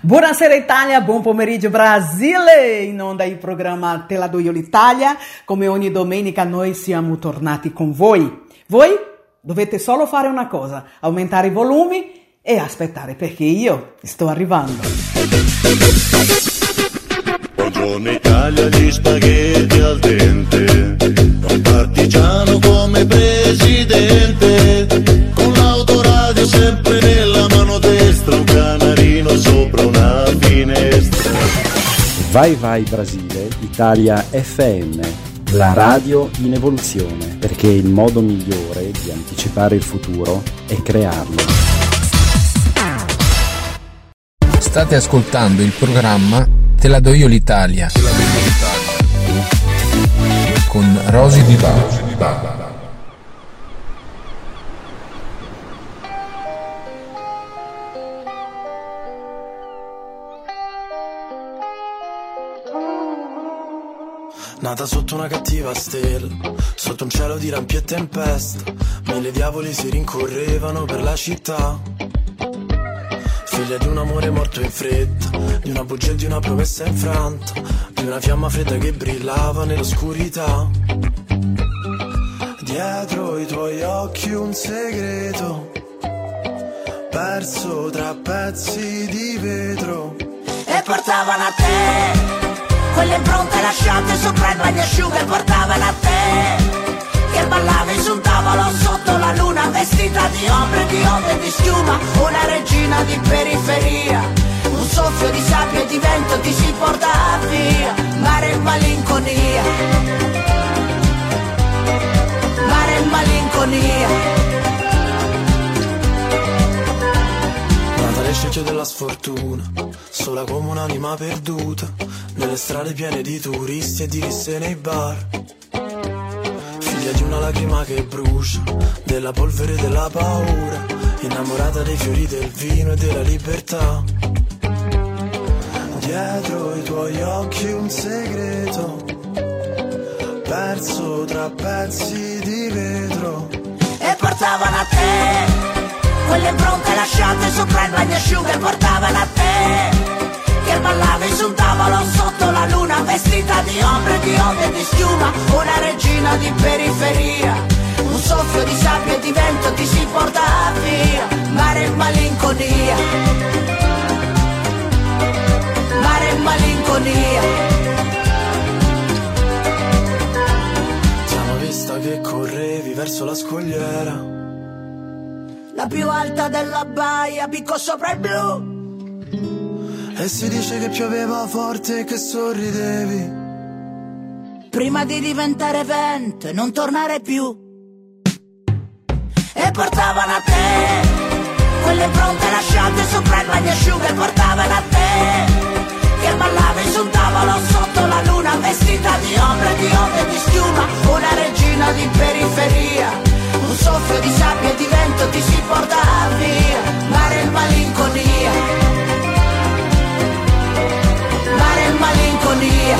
Buonasera Italia, buon pomeriggio Brasile, in onda il programma Te la do io l'Italia, come ogni domenica noi siamo tornati con voi. Voi dovete solo fare una cosa, aumentare i volumi e aspettare perché io sto arrivando. Buongiorno Italia, gli spaghetti al dente, un partigiano come presidente, Vai vai Brasile, Italia FM, la radio in evoluzione, perché il modo migliore di anticipare il futuro è crearlo. State ascoltando il programma Te la do io l'Italia con Rosy Di Bala. Nata sotto una cattiva stella, sotto un cielo di lampi e tempesta, mille diavoli si rincorrevano per la città. Figlia di un amore morto in fretta, di una bugia e di una promessa infranta, di una fiamma fredda che brillava nell'oscurità. Dietro i tuoi occhi un segreto, perso tra pezzi di vetro. e portavano a te quelle impronte lasciate sopra il bagnasciuga e portavano a te che ballavi sul tavolo sotto la luna vestita di ombre, di onde e di schiuma una regina di periferia. Un soffio di sabbia e di vento ti si porta via mare e malinconia. Mare e malinconia Nel scempio della sfortuna, sola come un'anima perduta, nelle strade piene di turisti e di risse nei bar. Figlia di una lacrima che brucia, della polvere e della paura, innamorata dei fiori del vino e della libertà. Dietro i tuoi occhi un segreto, perso tra pezzi di vetro. e portavano a te quelle impronte lasciate sopra il bagnasciuga e portavano a te che ballavi su un tavolo sotto la luna vestita di ombre, di onde e di schiuma una regina di periferia. Un soffio di sabbia e di vento ti si porta via mare e malinconia. Mare e malinconia. Siamo vista che correvi verso la scogliera. La più alta della baia picco sopra il blu E si dice che pioveva forte e che sorridevi. prima di diventare vento e non tornare più. E portavano a te quelle impronte lasciate sopra il bagnasciuga e portavano a te che ballavi sul tavolo sotto la luna vestita di ombre, di onde e di schiuma, una regina di periferia. Un soffio di sabbia e di vento ti si porta via, mare e malinconia. Mare e malinconia.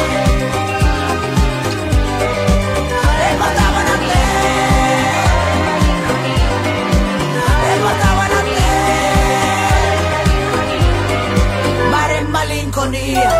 E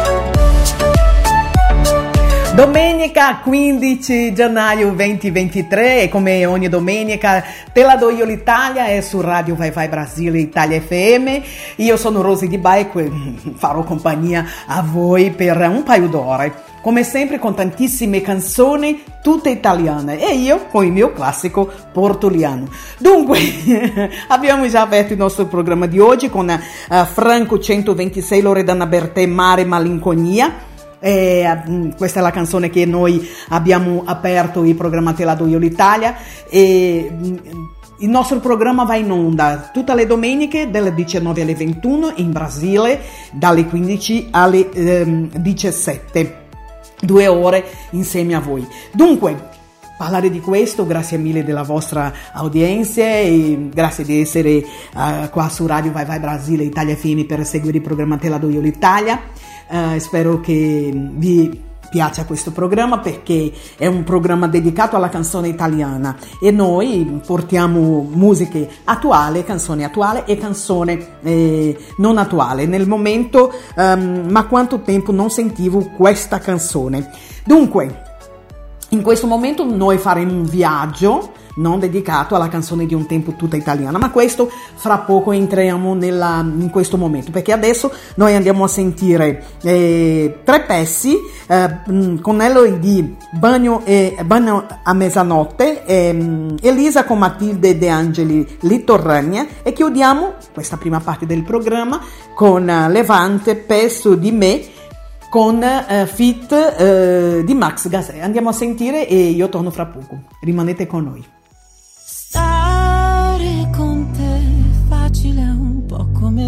Domenica 15 gennaio 2023 e come ogni domenica te la do io l'Italia è su Radio Vai Vai Brasile Italia FM. Io sono Rosy Di Bike e farò compagnia a voi per un paio d'ore. Come sempre con tantissime canzoni tutte italiane e io con il mio classico portuliano. Dunque, abbiamo già aperto il nostro programma di oggi con eh, Franco 126 Loredana Bertè Mare Malinconia. Eh, questa è la canzone che noi abbiamo aperto il programma Te la do io l'Italia. E mm, il nostro programma va in onda tutte le domeniche dalle 19 alle 21 in Brasile dalle 15 alle ehm, 17 due ore insieme a voi. Dunque parlare di questo, grazie mille della vostra audienza e grazie di essere eh, qua su Radio Vai Vai Brasile Italia FM per seguire il programma Te la do io l'Italia. Eh, spero che vi piace questo programma perché è un programma dedicato alla canzone italiana e noi portiamo musiche attuali, canzoni attuali e canzone eh, non attuale. Nel momento, um, ma quanto tempo non sentivo questa canzone. Dunque, in questo momento noi faremo un viaggio non dedicato alla canzone di un tempo tutta italiana, ma questo fra poco entriamo nella, in questo momento, perché adesso noi andiamo a sentire eh, tre pezzi eh, mm, con Eloi di Bagno, Bagno a mezzanotte, eh, Elisa con Matilde De Angeli Litorrania e chiudiamo questa prima parte del programma con Levante, Pesto di me con eh, fit eh, di Max Gasè. Andiamo a sentire e io torno fra poco. Rimanete con noi.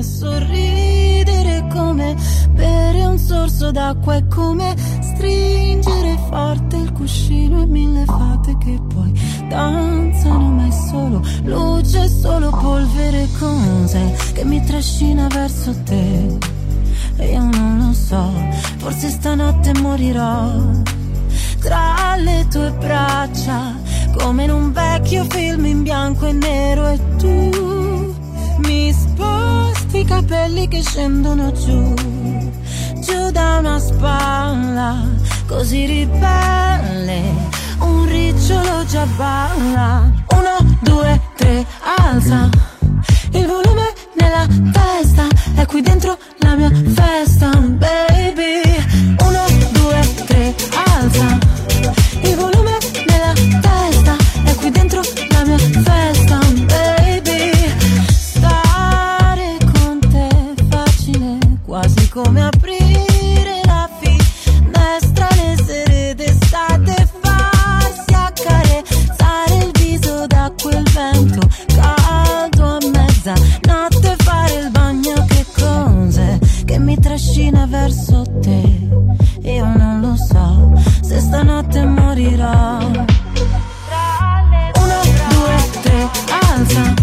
Sorridere, come bere un sorso d'acqua e come stringere forte il cuscino e mille fate che poi danzano ma è solo luce, solo polvere cose che mi trascina verso te. E io non lo so, forse stanotte morirò tra le tue braccia come in un vecchio film in bianco e nero e tu mi sposti i capelli che scendono giù, giù da una spalla così ribelle, un ricciolo già balla. Uno, due, tre, alza il volume nella testa, è qui dentro la mia festa, baby. Uno, due, tre, alza il volume trascina verso te io non lo so se stanotte morirò. Uno, due, tre, alza.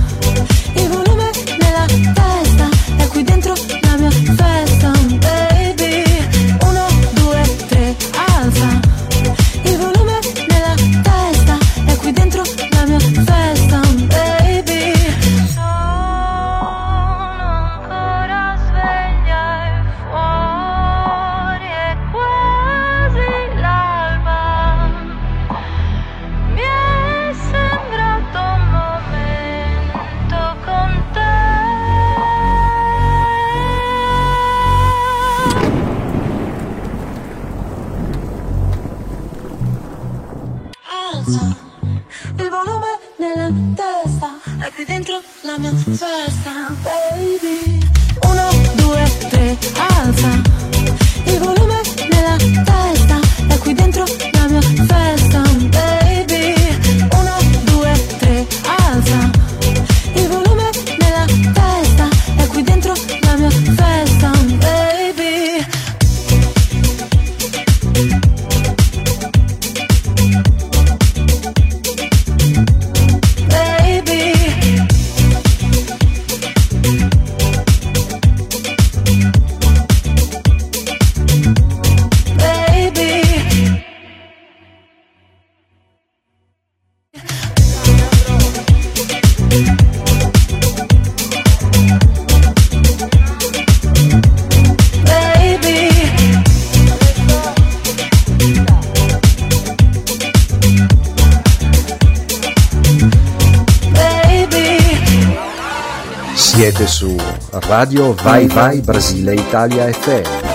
Radio Vai Vai Brasile Italia FM.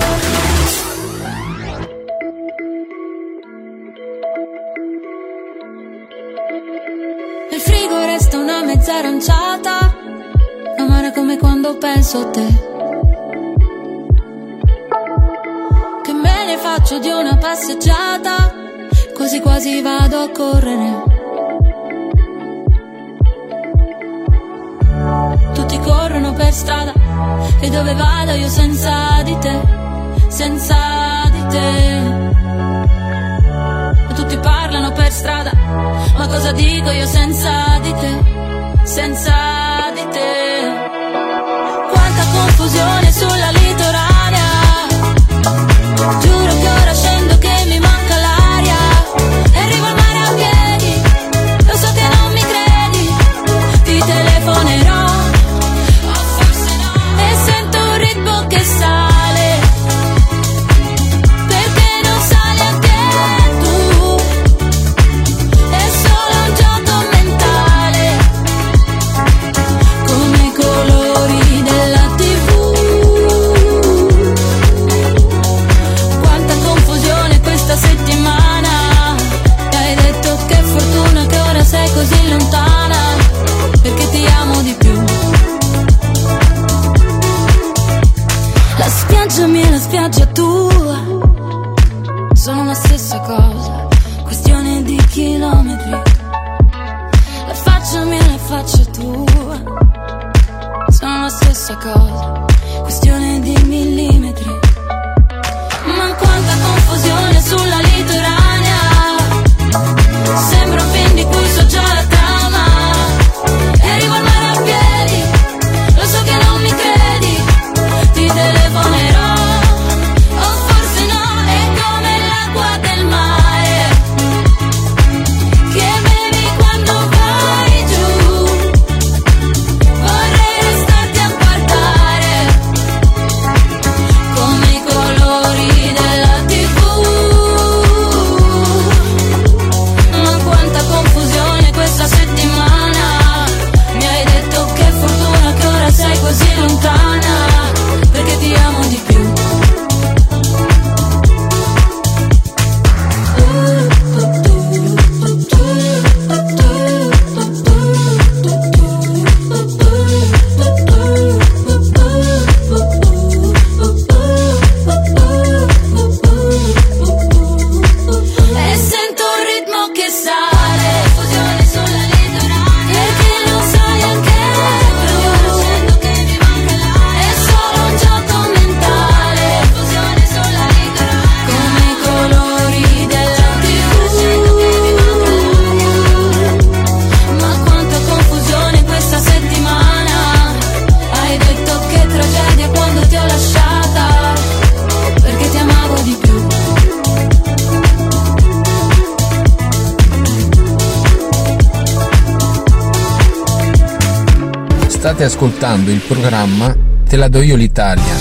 Ascoltando il programma Te la do io l'Italia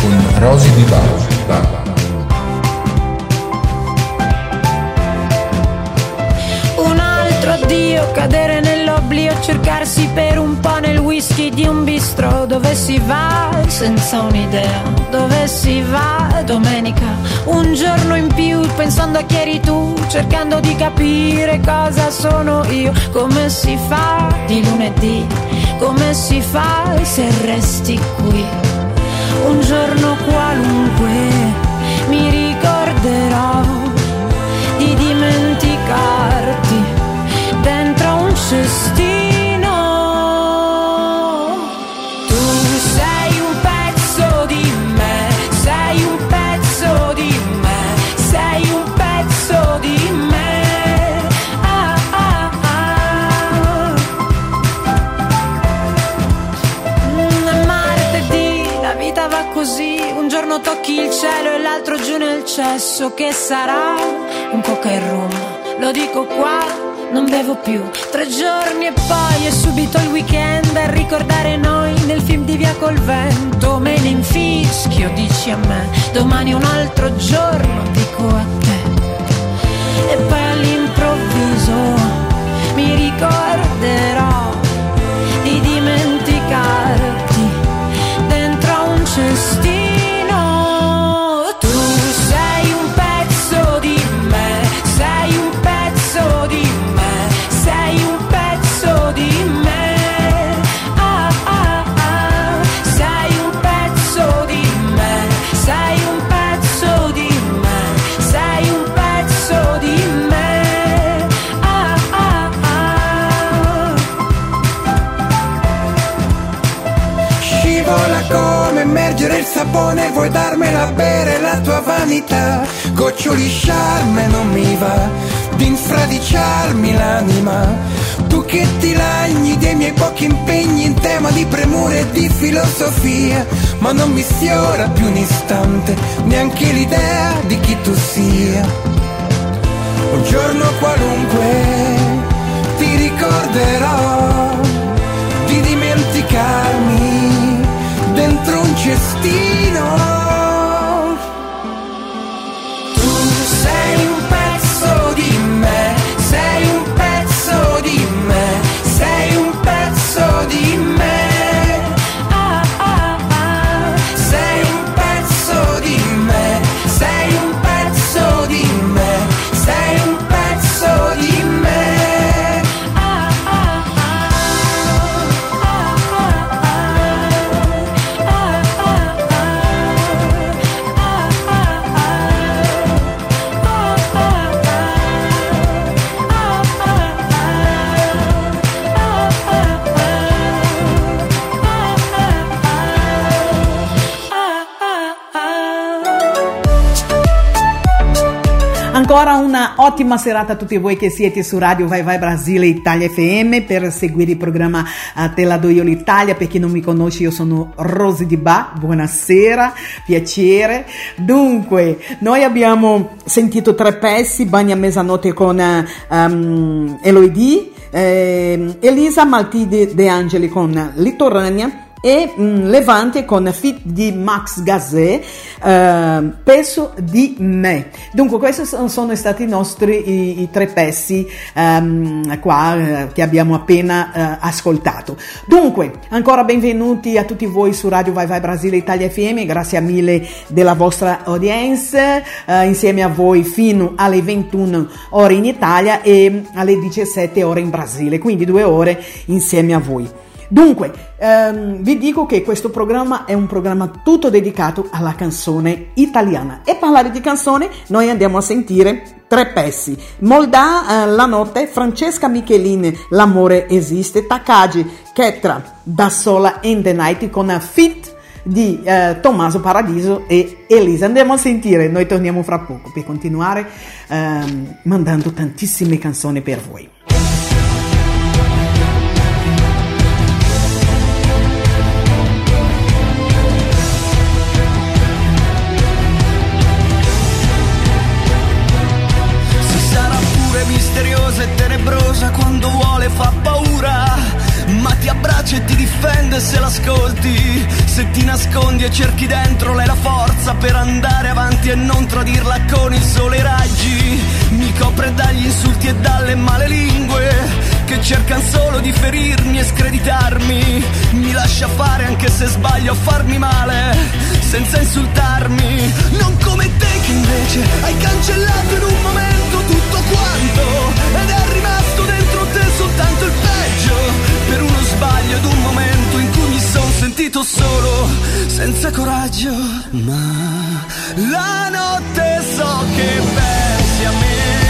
con Rosy Di Bala. Un altro addio, cadere nell'oblio, cercarsi per un po' nel whisky di un bistro dove si va senza un'idea, dove si va domenica, un giorno in più pensando a chi eri tu, cercando di capire cosa sono io, come si fa di lunedì, come si fa se resti qui, un giorno qualunque mi ricorderò di dimenticarti dentro un cestino. Giorno tocchi il cielo e l'altro giù nel cesso, che sarà un coca e rum, lo dico qua. Non bevo più, tre giorni e poi è subito il weekend a ricordare noi nel film di Via col vento. Me ne infischio, dici a me, domani un altro giorno, dico a te. E poi all'improvviso mi ricorderò di dimenticarti dentro un cestino. Sapone, vuoi darmela bere la tua vanità? Goccioli sciarme non mi va, di infradiciarmi l'anima. Tu che ti lagni dei miei pochi impegni in tema di premure e di filosofia, ma non mi sfiora più un istante, neanche l'idea di chi tu sia. Un giorno qualunque ti ricorderò cestino. Ottima serata a tutti voi che siete su Radio Vai Vai Brasile Italia FM per seguire il programma uh, Te la do io l'Italia. Per chi non mi conosce, io sono Rosy Di Ba. Buonasera, piacere. Dunque, noi abbiamo sentito tre pezzi: Bagna Mezzanotte con um, Eloidi, eh, Elisa Maltide De Angeli con Litorania e mh, mm, Levante con fit di Max Gazet, eh, Peso di me. Dunque questi sono stati i nostri i, i tre pezzi um, qua eh, che abbiamo appena eh, ascoltato. Dunque, ancora benvenuti a tutti voi su Radio Vai Vai Brasile Italia FM, grazie mille della vostra audience, eh, insieme a voi fino alle 21 ore in Italia e alle 17 ore in Brasile, quindi due ore insieme a voi. Dunque, ehm, vi dico che questo programma è un programma tutto dedicato alla canzone italiana. E parlare di canzone, noi andiamo a sentire tre pezzi. Moldà, eh, La notte, Francesca Michelin, L'amore esiste, Takagi, Ketra, Da sola in the night con Fit di eh, Tommaso Paradiso e Elisa. Andiamo a sentire, noi torniamo fra poco per continuare ehm, mandando tantissime canzoni per voi. Se ti nascondi e cerchi dentro lei la forza per andare avanti e non tradirla con il sole e raggi. Mi copre dagli insulti e dalle male lingue che cercano solo di ferirmi e screditarmi. Mi lascia fare anche se sbaglio a farmi male, senza insultarmi. Non come te che invece hai cancellato in un momento tutto quanto ed è rimasto dentro te soltanto il peggio per uno sbaglio ed un momento sentito solo, senza coraggio. Ma la notte so che pensi a me.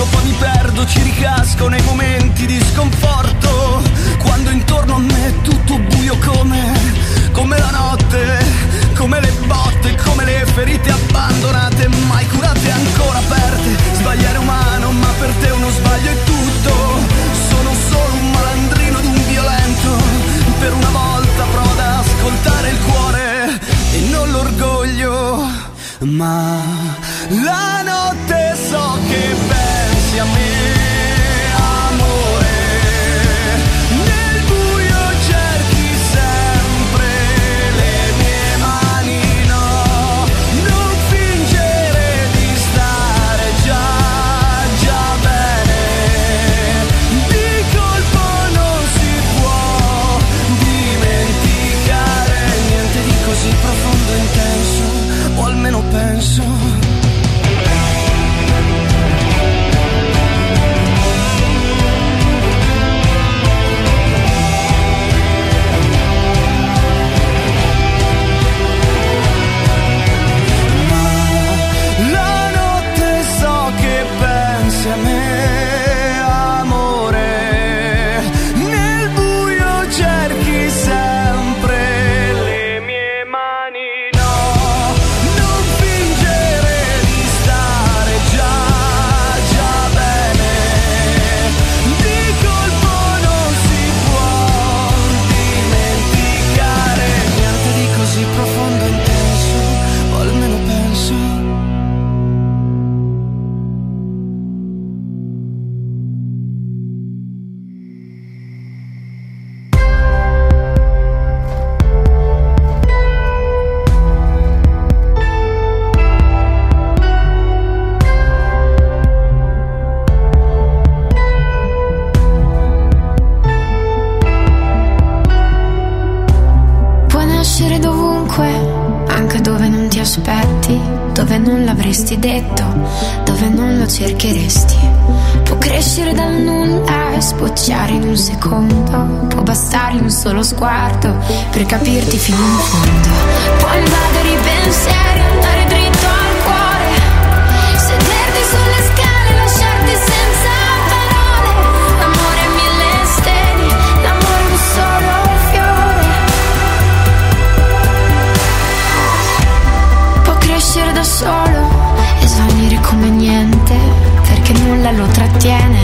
Ci riesco, poi mi perdo, ci ricasco nei momenti di sconforto. Quando intorno a me è tutto buio come, come la notte, come le botte, come le ferite abbandonate, mai curate ancora aperte. Sbagliare umano, ma per te uno sbaglio è tutto. Sono solo un malandrino di un violento, per una volta ascoltare il cuore e non l'orgoglio, ma la notte solo sguardo per capirti fino in fondo. Puoi invadere i pensieri, andare dritto al cuore, sederti sulle scale, lasciarti senza parole. L'amore a mille stelle, l'amore è un solo fiore. Può crescere da solo e svanire come niente, perché nulla lo trattiene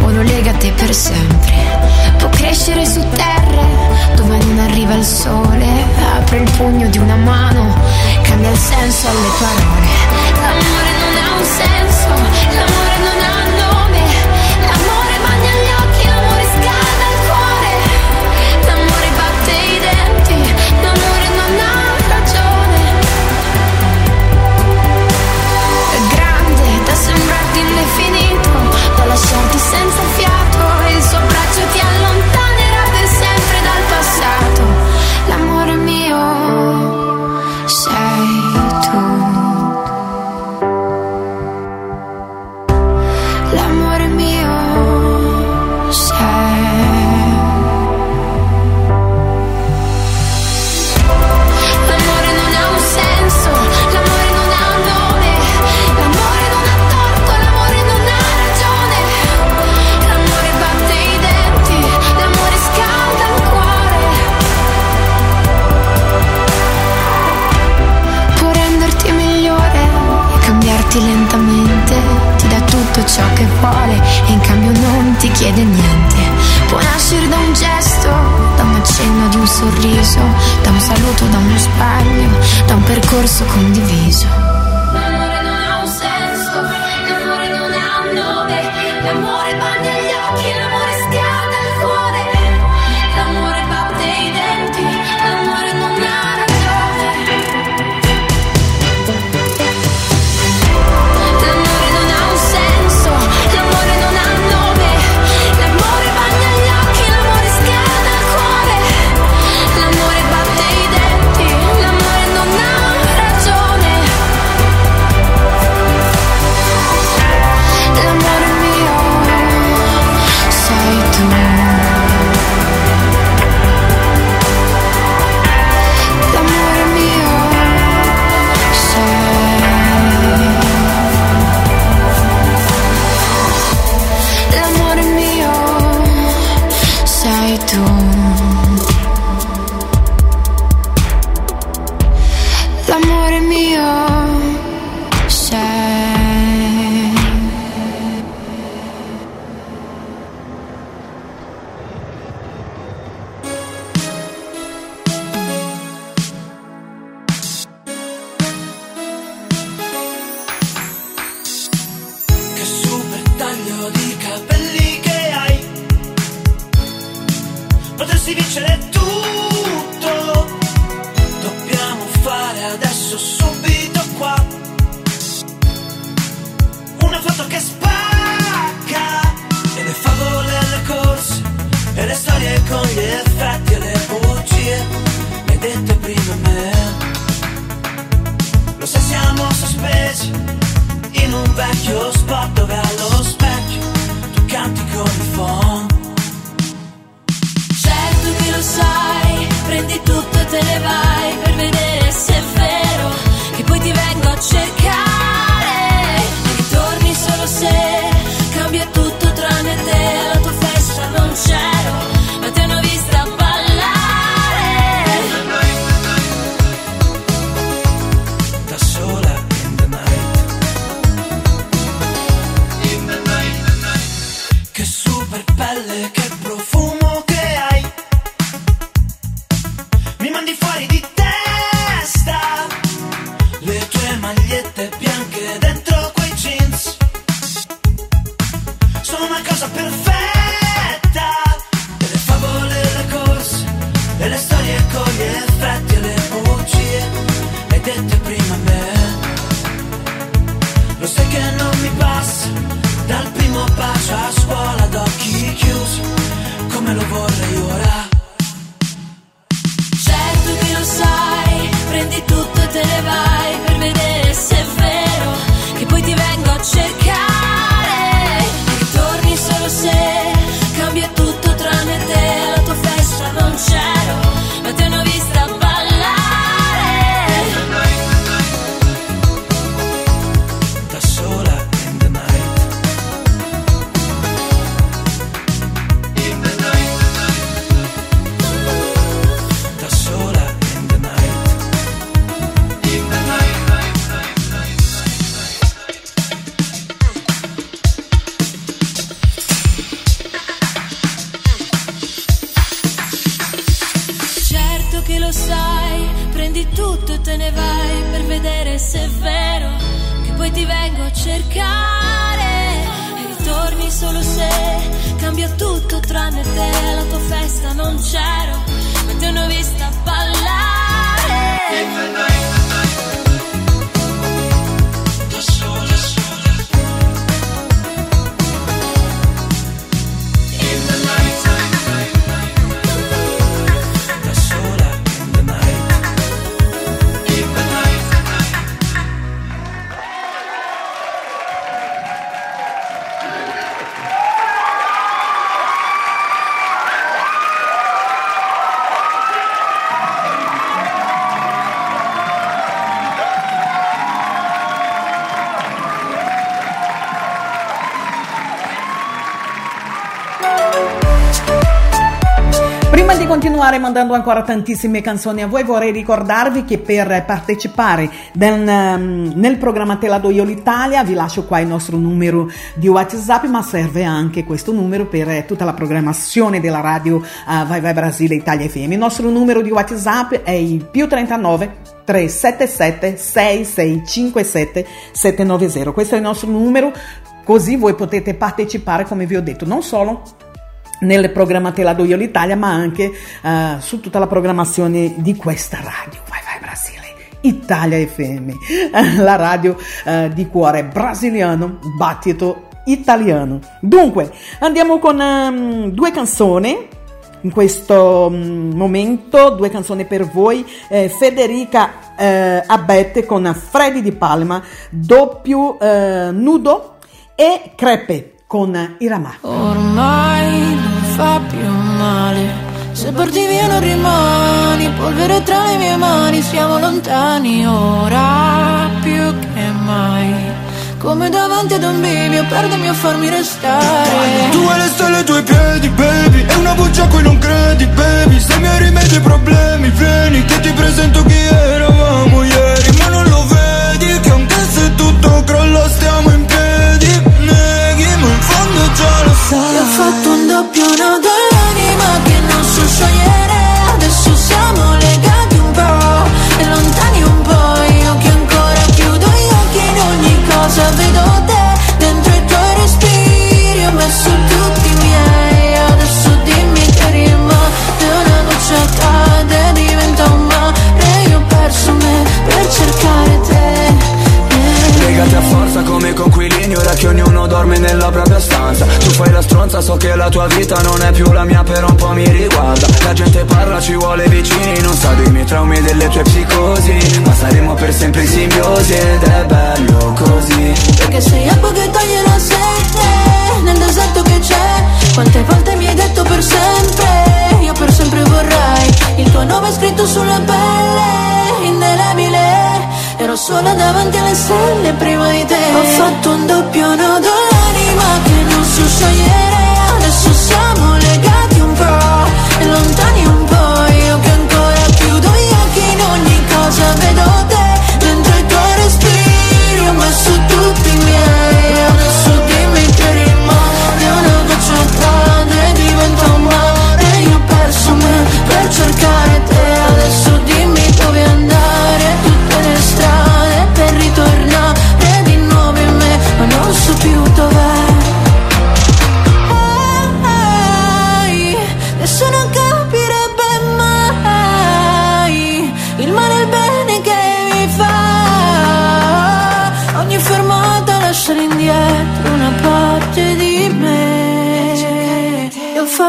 o lo lega a te per sempre fatto crescere su terra dove non arriva il sole. Apre il pugno di una mano, cambia il senso alle parole. L'amore non ha un senso, l'amore non ha un senso. senso condiviso. L'amore non ha un senso, l'amore non ha un nome, l'amore va negli occhi, l'amore schiaccia. Festa non c'ero, ma ti hanno vista ballare. Continuare mandando ancora tantissime canzoni a voi, vorrei ricordarvi che per partecipare nel, ehm, nel programma Te la do io l'Italia vi lascio qua il nostro numero di WhatsApp, ma serve anche questo numero per eh, tutta la programmazione della radio uh, Vai Vai Brasile Italia FM. Il nostro numero di WhatsApp è il più 39 377 6657 790. Questo è il nostro numero, così voi potete partecipare, come vi ho detto, non solo nel programma Te la do io l'Italia, ma anche uh, su tutta la programmazione di questa radio. Vai vai Brasile. Italia FM, la radio uh, di cuore brasiliano, battito italiano. Dunque, andiamo con um, due canzoni in questo um, momento, due canzoni per voi. Eh, Federica eh, Abete con Freddy di Palma, doppio eh, nudo e Crepe con Irama. Ormai non fa più male. Se parti via non rimani, polvere tra le mie mani, siamo lontani ora più che mai. Come davanti ad un bivio, perdimi a farmi restare. Tu hai le stelle ai tuoi piedi, baby È una bugia a cui non credi, baby Se mi rimedio i problemi, vieni Che ti presento chi eravamo ieri Ma non lo vedi che anche se tutto crolla stiamo in piedi sai Ti ho fatto un doppio nodo all'anima che non so sciogliere. Adesso siamo legati un po' e lontani un po'. Io che ancora chiudo gli occhi in ogni cosa vedo te dentro i tuoi respiri. Ho messo tutti i miei. Adesso dimmi che rimane una goccia cade diventa un mare. Io ho perso me per cercare te. Legati a forza come conquilini Ora che ognuno dorme nella propria stanza. Tu fai la stronza, so che la tua vita non è più la mia Però un po' mi riguarda. La gente parla, ci vuole vicini Non sa dei miei traumi e delle tue psicosi. Ma saremo per sempre in simbiosi Ed è bello così. Perché sei acqua che toglie la sete Nel deserto che c'è Quante volte mi hai detto per sempre Io per sempre vorrei Il tuo nome scritto sulla pelle Indelebile Ero sola davanti alle stelle prima di te. Ho fatto un doppio nodo all'anima Che non so sciogliere. Adesso siamo legati un po' E lontani un po'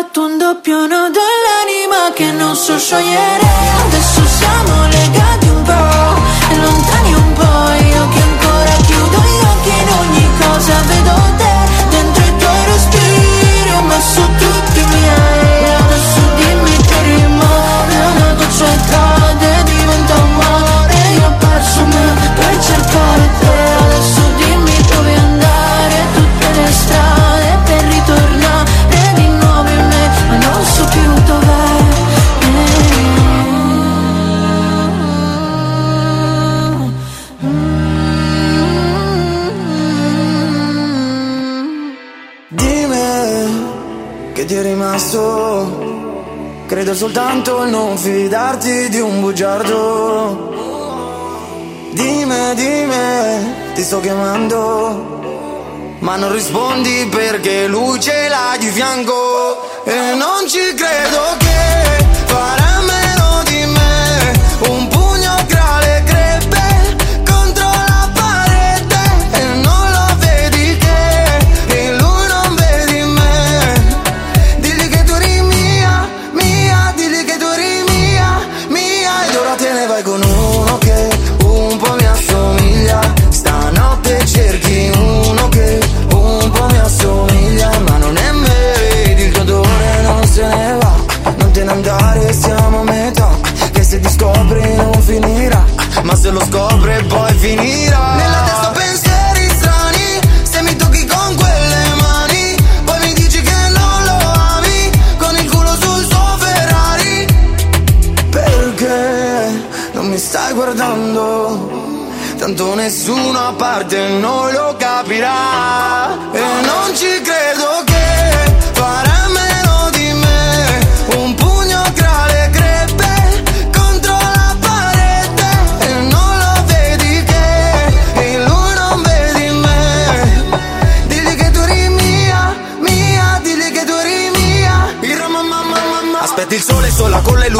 fatto un doppio nodo all'anima che non so sciogliere. Adesso siamo legati soltanto il non fidarti di un bugiardo. Dimmi, dimmi, ti sto chiamando. Ma non rispondi perché lui ce l'ha di fianco. E non ci credo che parte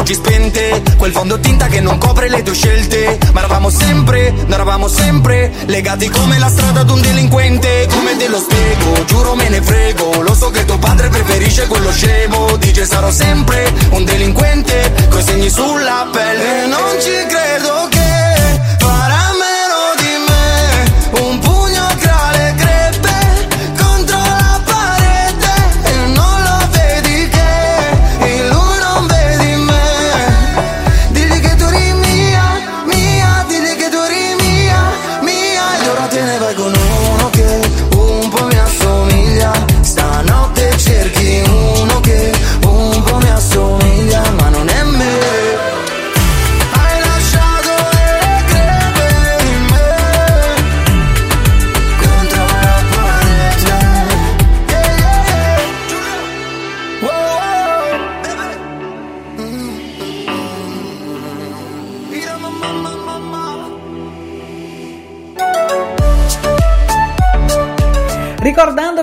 luci spente. Quel fondo tinta che non copre le tue scelte. Ma eravamo sempre, noi eravamo sempre Legati come la strada ad un delinquente. Come te lo spiego, giuro me ne frego. Lo so che tuo padre preferisce quello scemo. Dice sarò sempre un delinquente Coi segni sulla pelle. E non ci credo che farà meno di me Un pugno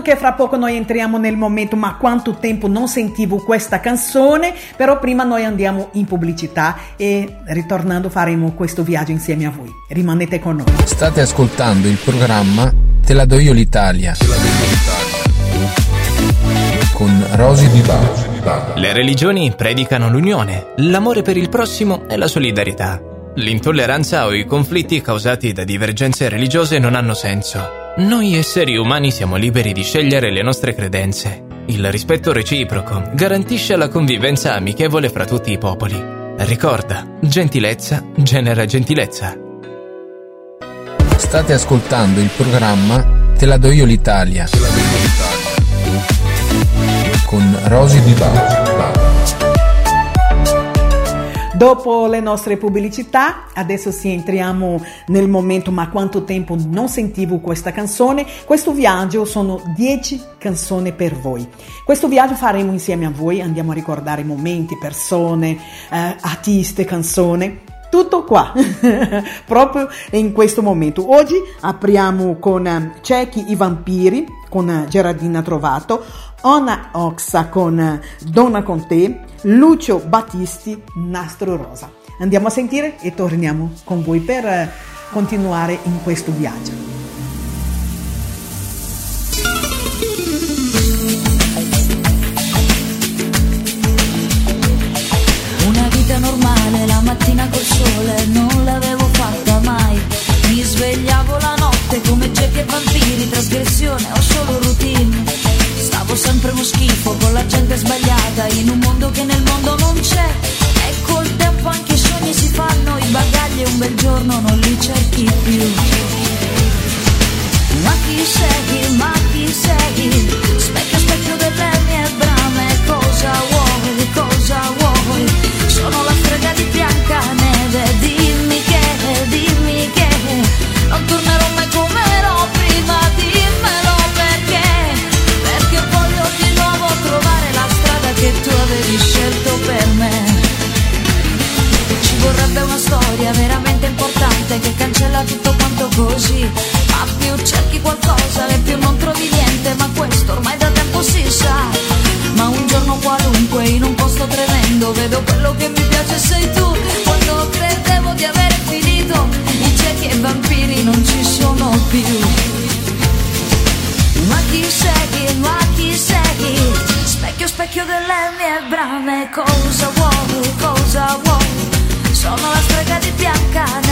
che fra poco noi entriamo nel momento ma quanto tempo non sentivo questa canzone, però prima noi andiamo in pubblicità e ritornando faremo questo viaggio insieme a voi. Rimanete con noi. State ascoltando il programma Te la do io l'Italia. Con Rosy Di Bari. Le religioni predicano l'unione, l'amore per il prossimo e la solidarietà. L'intolleranza o i conflitti causati da divergenze religiose non hanno senso. Noi esseri umani siamo liberi di scegliere le nostre credenze. Il rispetto reciproco garantisce la convivenza amichevole fra tutti i popoli. Ricorda, gentilezza genera gentilezza. State ascoltando il programma Te la do io l'Italia. Con Rosy Di Bari. Dopo le nostre pubblicità, adesso sì entriamo nel momento, ma quanto tempo non sentivo questa canzone. Questo viaggio sono 10 canzoni per voi. Questo viaggio faremo insieme a voi, andiamo a ricordare momenti, persone, eh, artiste, canzoni. Tutto qua, proprio in questo momento. Oggi apriamo con Ciechi i vampiri, con Gerardina Trovato, Ona Oxa con Donna con te, Lucio Battisti, Nastro Rosa. Andiamo a sentire e torniamo con voi per continuare in questo viaggio. Una vita normale, la mattina col sole, non l'avevo fatta mai. Mi svegliavo la notte come ciechi e vampiri, trasgressione o solo routine. Stavo sempre uno schifo con la gente sbagliata, in un mondo che nel mondo non c'è. E col tempo anche i sogni si fanno, i bagagli e un bel giorno non li cerchi più. Ma chi sei, ma chi sei? mente che cancella tutto quanto così. Ma più cerchi qualcosa e più non trovi niente Ma questo ormai da tempo si sa. Ma un giorno qualunque in un posto tremendo Vedo quello che mi piace sei tu. Quando credevo di aver finito I ciechi e i vampiri non ci sono più. Ma chi segui, ma chi segui? Specchio, specchio delle mie brame Cosa vuoi, cosa vuoi sono la strega di Biancaneve.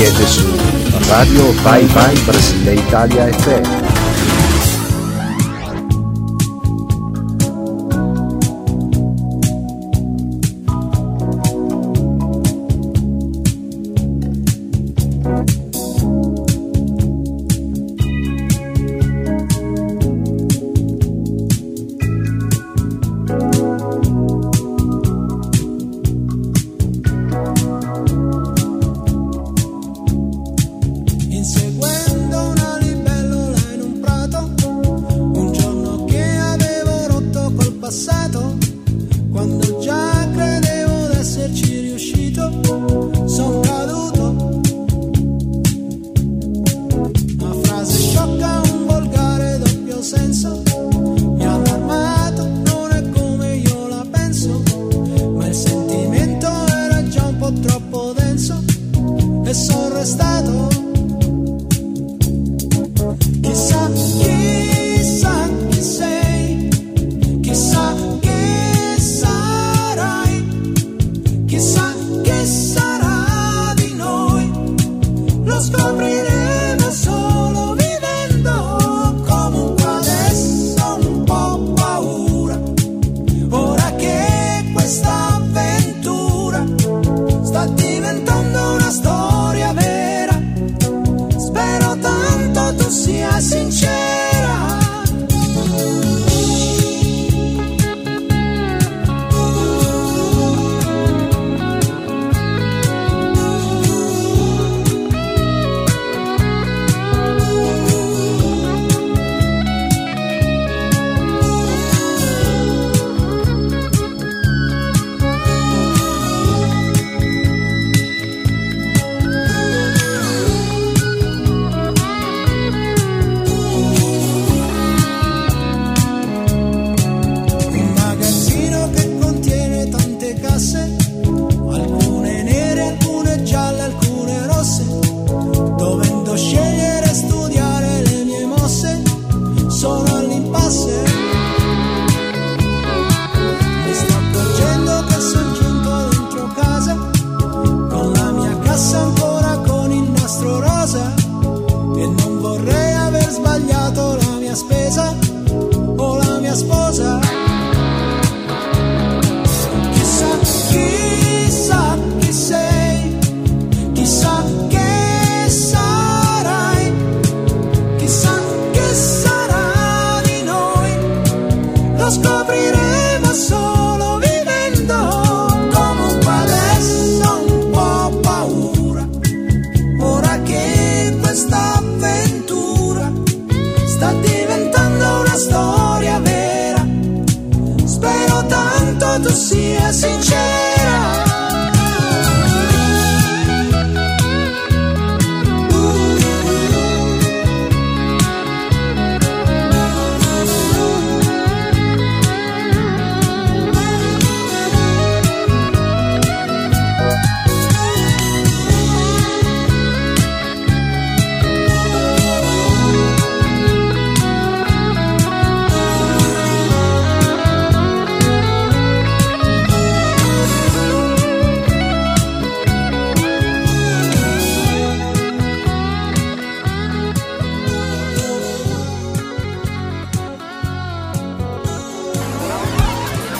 siete su Radio Bye Bye Brasile Italia FM.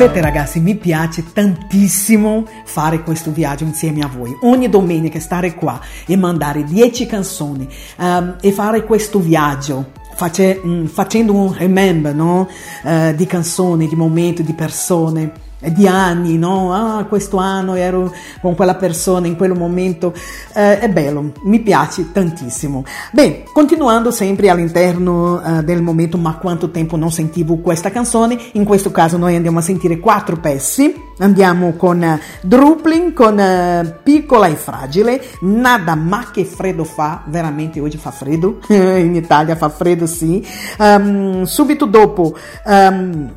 Sapete ragazzi, mi piace tantissimo fare questo viaggio insieme a voi. Ogni domenica stare qua e mandare 10 canzoni ehm, e fare questo viaggio face- mm, facendo un remember no? Eh, di canzoni, di momenti, di persone di anni, no? Ah, questo anno ero con quella persona in quel momento. Eh, è bello, mi piace tantissimo. Bene, continuando sempre all'interno eh, del momento, ma quanto tempo non sentivo questa canzone, in questo caso noi andiamo a sentire quattro pezzi. Andiamo con eh, Druplin, con eh, Piccola e Fragile, Nada ma che freddo fa, veramente oggi fa freddo, in Italia fa freddo sì. Ehm, subito dopo... ehm,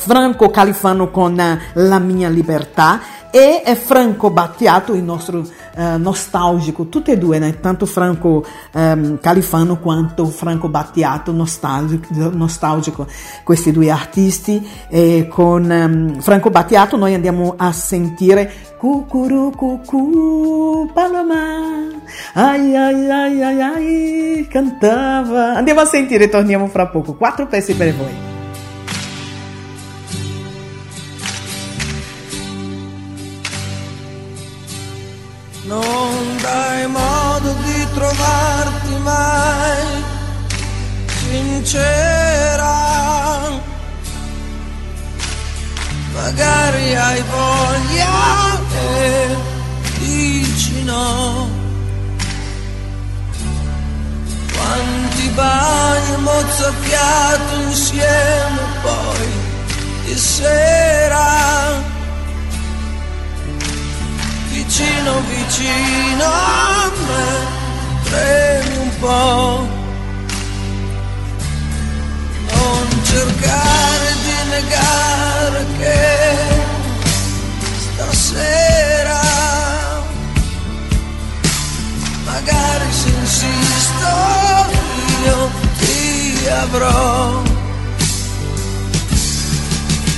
Franco Califano con La mia libertà e Franco Battiato, il nostro eh, nostalgico, tutte e due, né? tanto Franco ehm, Califano quanto Franco Battiato, nostalgico, nostalgico questi due artisti. E con ehm, Franco Battiato noi andiamo a sentire Cucuru cucù Paloma, ai ai ai ai ai, cantava. Andiamo a sentire, torniamo fra poco. Quattro pezzi per voi. Dai modo di trovarti mai sincera. Magari hai voglia e dici no. Quanti bagni mozzafiato insieme poi di sera vicino vicino a me, premi un po'. Non cercare di negare che stasera, magari se insisto io ti avrò.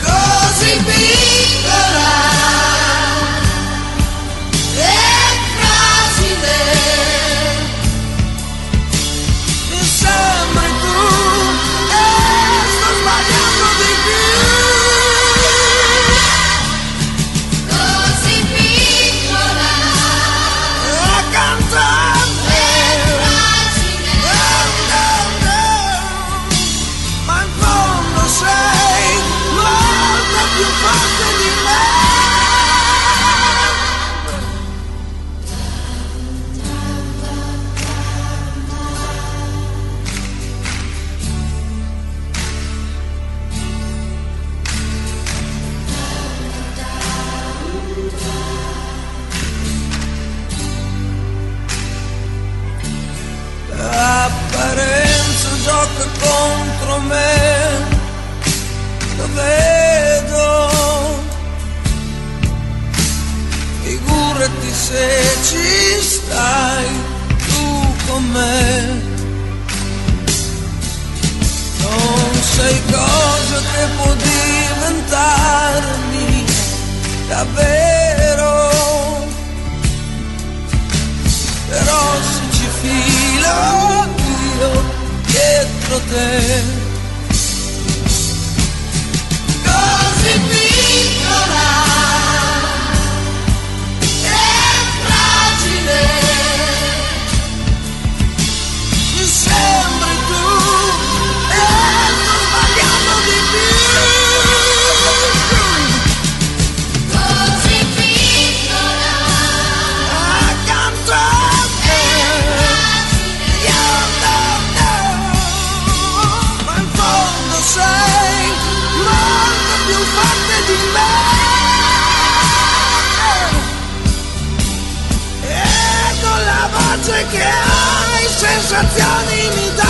Così gioca contro me, lo vedo. Figurati se ci stai tu con me. Non sei cosa che può diventarmi davvero. there. шатяными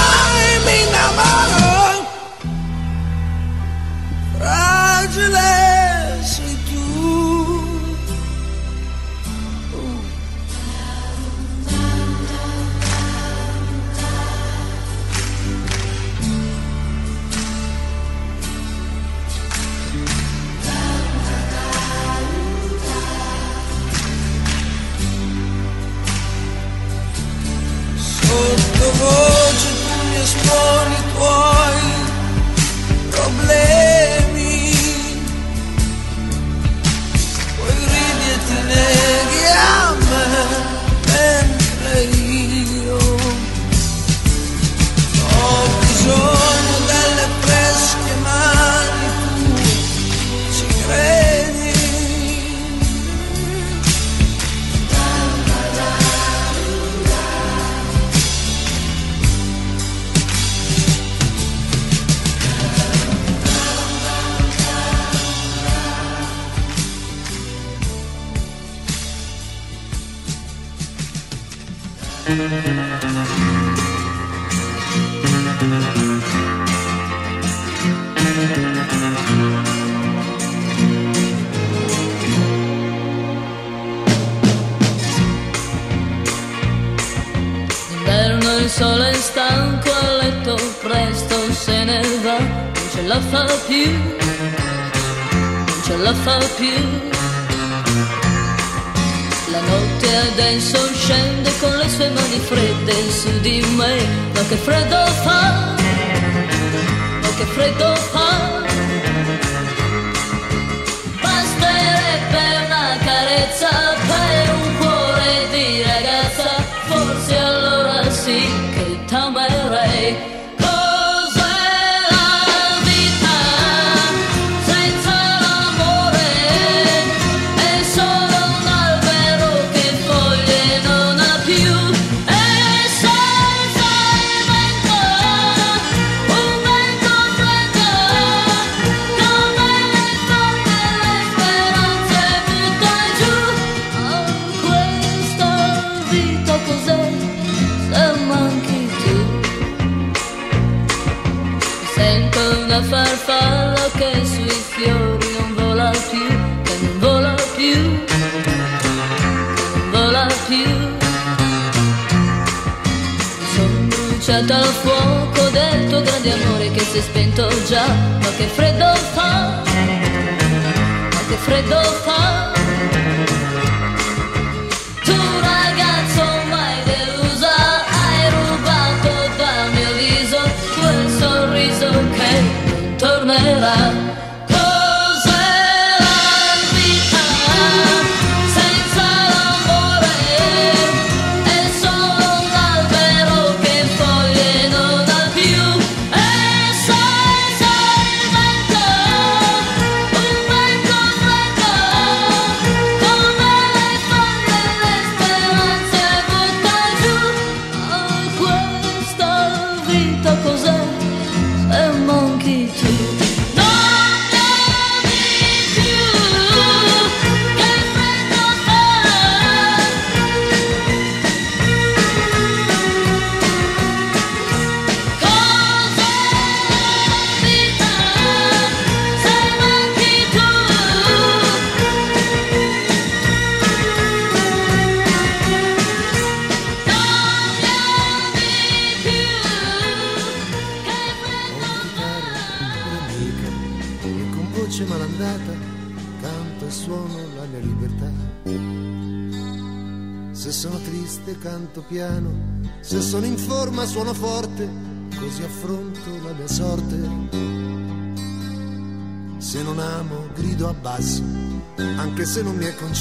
ce la fa più, non ce la fa più. La notte adesso scende con le sue mani fredde su di me, ma che freddo fa, ma che freddo fa. Bruciata al fuoco del tuo grande amore che si è spento già, ma che freddo fa, ma che freddo fa. Tu ragazzo mai delusa, hai rubato dal mio viso quel sorriso che tornerà.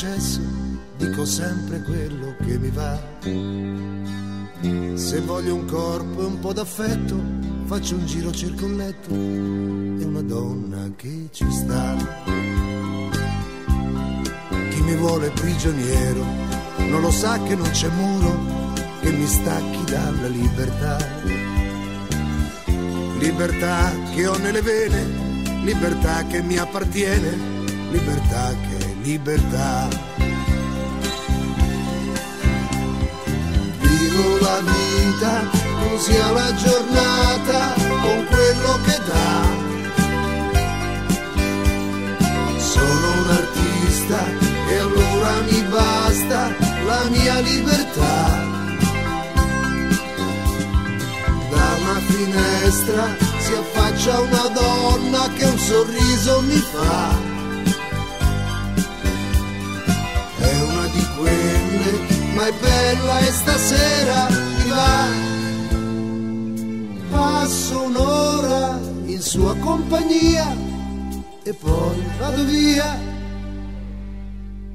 Concesso, dico sempre quello che mi va. Se voglio un corpo e un po' d'affetto, faccio un giro, cerco un letto e una donna che ci sta. Chi mi vuole prigioniero non lo sa che non c'è muro che mi stacchi dalla libertà. Libertà che ho nelle vene, libertà che mi appartiene, libertà che libertà. Vivo la vita così alla giornata con quello che dà. Sono un artista e allora mi basta la mia libertà. Da una finestra si affaccia una donna che un sorriso mi fa. Quelle ma è bella e stasera mi va. Passo un'ora in sua compagnia e poi vado via.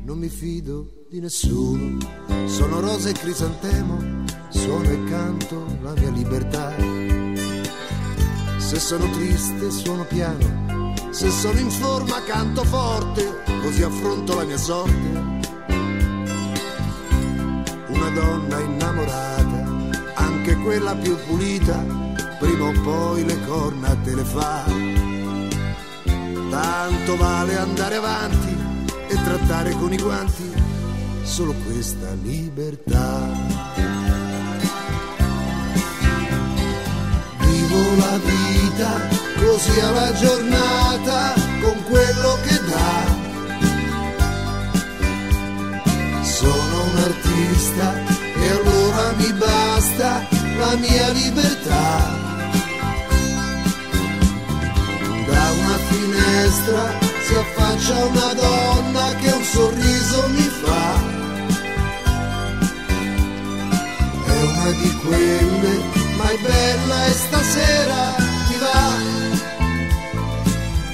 Non mi fido di nessuno, sono rosa e crisantemo, suono e canto la mia libertà. Se sono triste suono piano, se sono in forma canto forte, così affronto la mia sorte donna innamorata, anche quella più pulita, prima o poi le corna te le fa. Tanto vale andare avanti e trattare con i guanti solo questa libertà. Vivo la vita così alla giornata con quello che dà. Sono artista e allora mi basta la mia libertà. Da una finestra si affaccia una donna che un sorriso mi fa. È una di quelle, ma è bella e stasera ti va.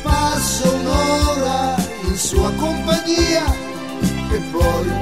Passo un'ora in sua compagnia e poi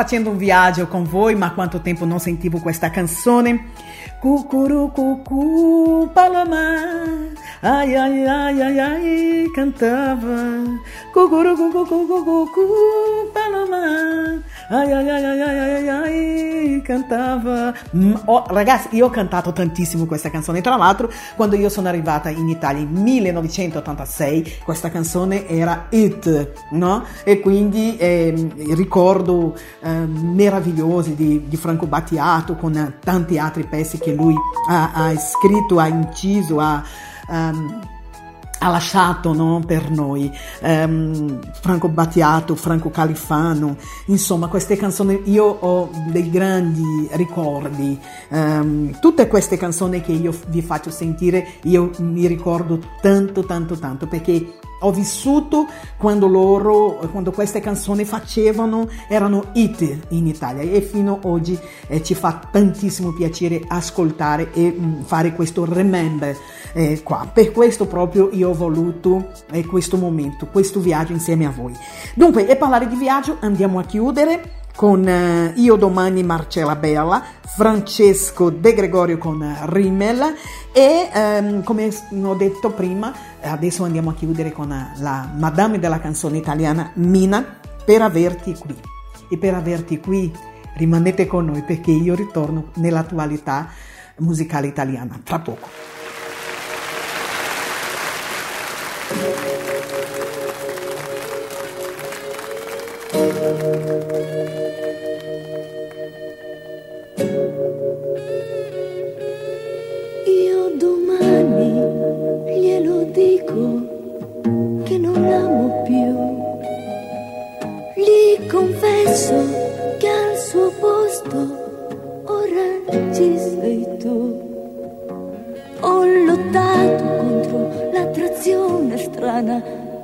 fazendo um viagem com voi, mas quanto tempo non sentivo questa canzone. Cucurucucu paloma, ai ai ai ai ai, cantava. Cucurucucu paloma, ai ai ai ai ai ai ai. Cantava. Mm, oh, ragazzi, io ho cantato tantissimo questa canzone. Tra l'altro, quando io sono arrivata in Italia in 1986, questa canzone era hit, no? E quindi eh, ricordo eh, meravigliosi di, di, Franco Battiato con tanti altri pezzi che lui ha, ha scritto, ha inciso, ha. Um, ha lasciato no, per noi um, Franco Battiato, Franco Califano, insomma queste canzoni io ho dei grandi ricordi, um, tutte queste canzoni che io vi faccio sentire io mi ricordo tanto tanto tanto perché ho vissuto quando loro, quando queste canzoni facevano, erano hit in Italia e fino ad oggi eh, ci fa tantissimo piacere ascoltare e mh, mm, fare questo remember eh, qua. Per questo proprio io ho voluto eh, questo momento, questo viaggio insieme a voi. Dunque, e parlare di viaggio andiamo a chiudere con eh, Io domani Marcella Bella, Francesco De Gregorio con Rimmel e ehm, come ho detto prima adesso andiamo a chiudere con la madame della canzone italiana Mina per averti qui e per averti qui rimanete con noi perché io ritorno nell'attualità musicale italiana tra poco.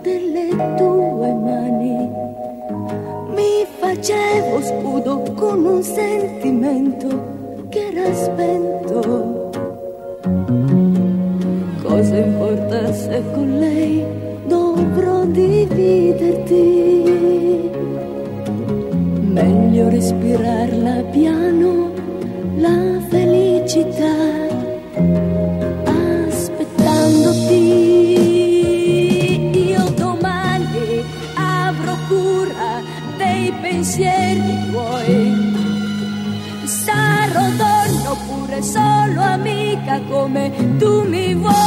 delle tue mani. Mi facevo scudo con un sentimento che era spento. Cosa importa se con lei dovrò dividerti? Meglio respirarla piano, la felicità. solo amica come tu mi vuoi.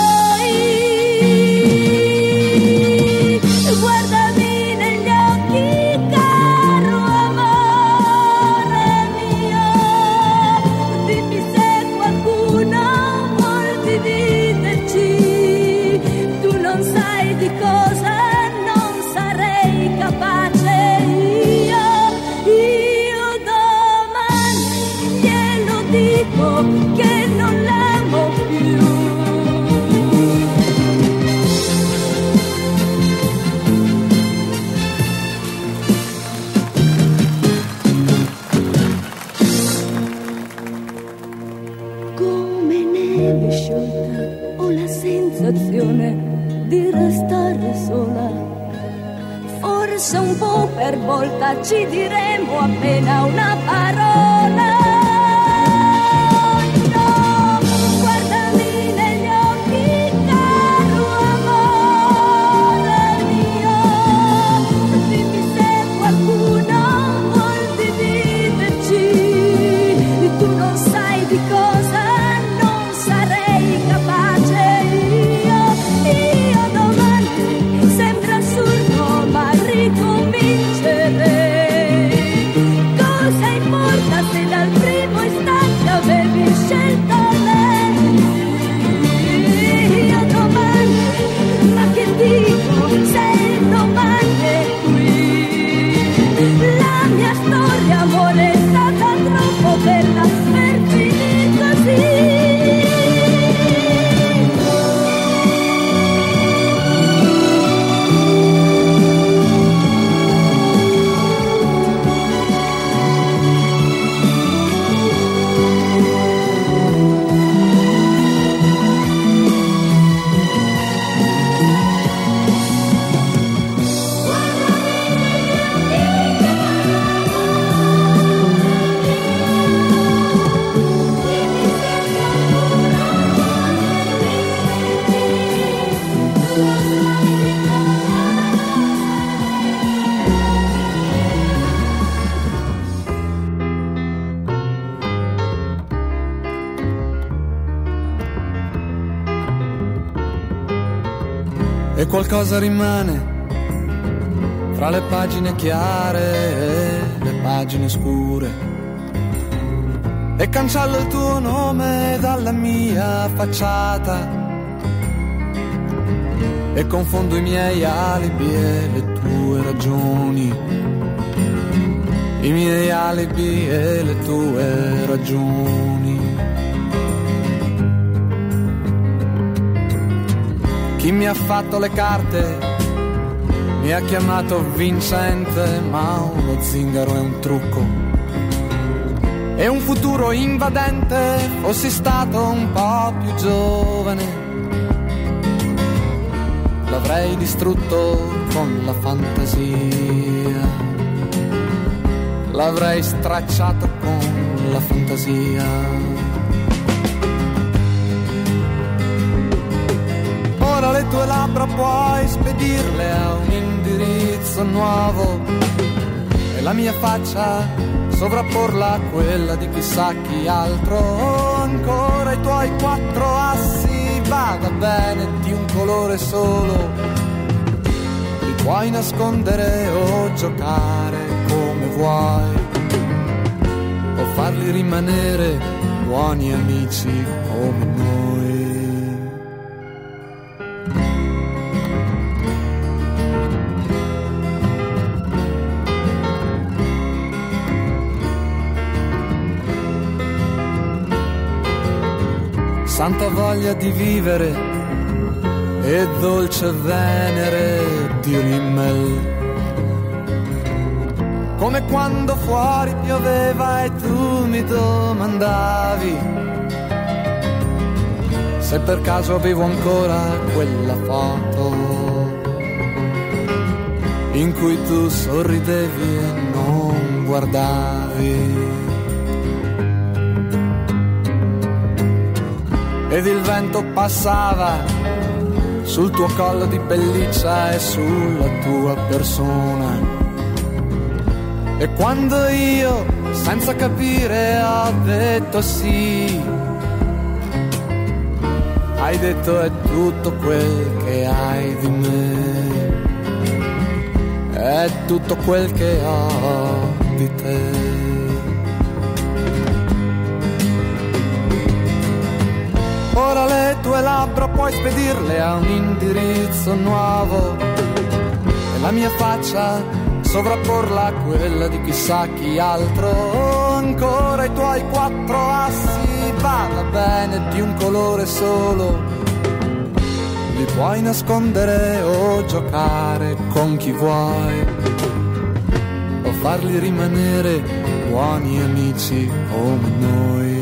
Qualcosa rimane fra le pagine chiare e le pagine scure. E cancello il tuo nome dalla mia facciata e confondo i miei alibi e le tue ragioni. I miei alibi e le tue ragioni. Chi mi ha fatto le carte mi ha chiamato vincente, ma uno zingaro è un trucco. E un futuro invadente, fossi stato un po' più giovane, l'avrei distrutto con la fantasia. L'avrei stracciato con la fantasia. Ora le tue labbra puoi spedirle a un indirizzo nuovo e la mia faccia sovrapporla a quella di chissà chi altro. Ancora i tuoi quattro assi, vada bene di un colore solo. Li puoi nascondere o giocare come vuoi, o farli rimanere buoni amici come noi. Santa voglia di vivere e dolce venere di rimmel. Come quando fuori pioveva e tu mi domandavi se per caso avevo ancora quella foto in cui tu sorridevi e non guardavi. Ed il vento passava sul tuo collo di pelliccia e sulla tua persona. E quando io, senza capire, ho detto sì, hai detto è tutto quel che hai di me, è tutto quel che ho di te. Ora le tue labbra puoi spedirle a un indirizzo nuovo e la mia faccia sovrapporla a quella di chissà chi altro. Ancora i tuoi quattro assi, vada bene di un colore solo. Li puoi nascondere o giocare con chi vuoi, o farli rimanere buoni amici come noi.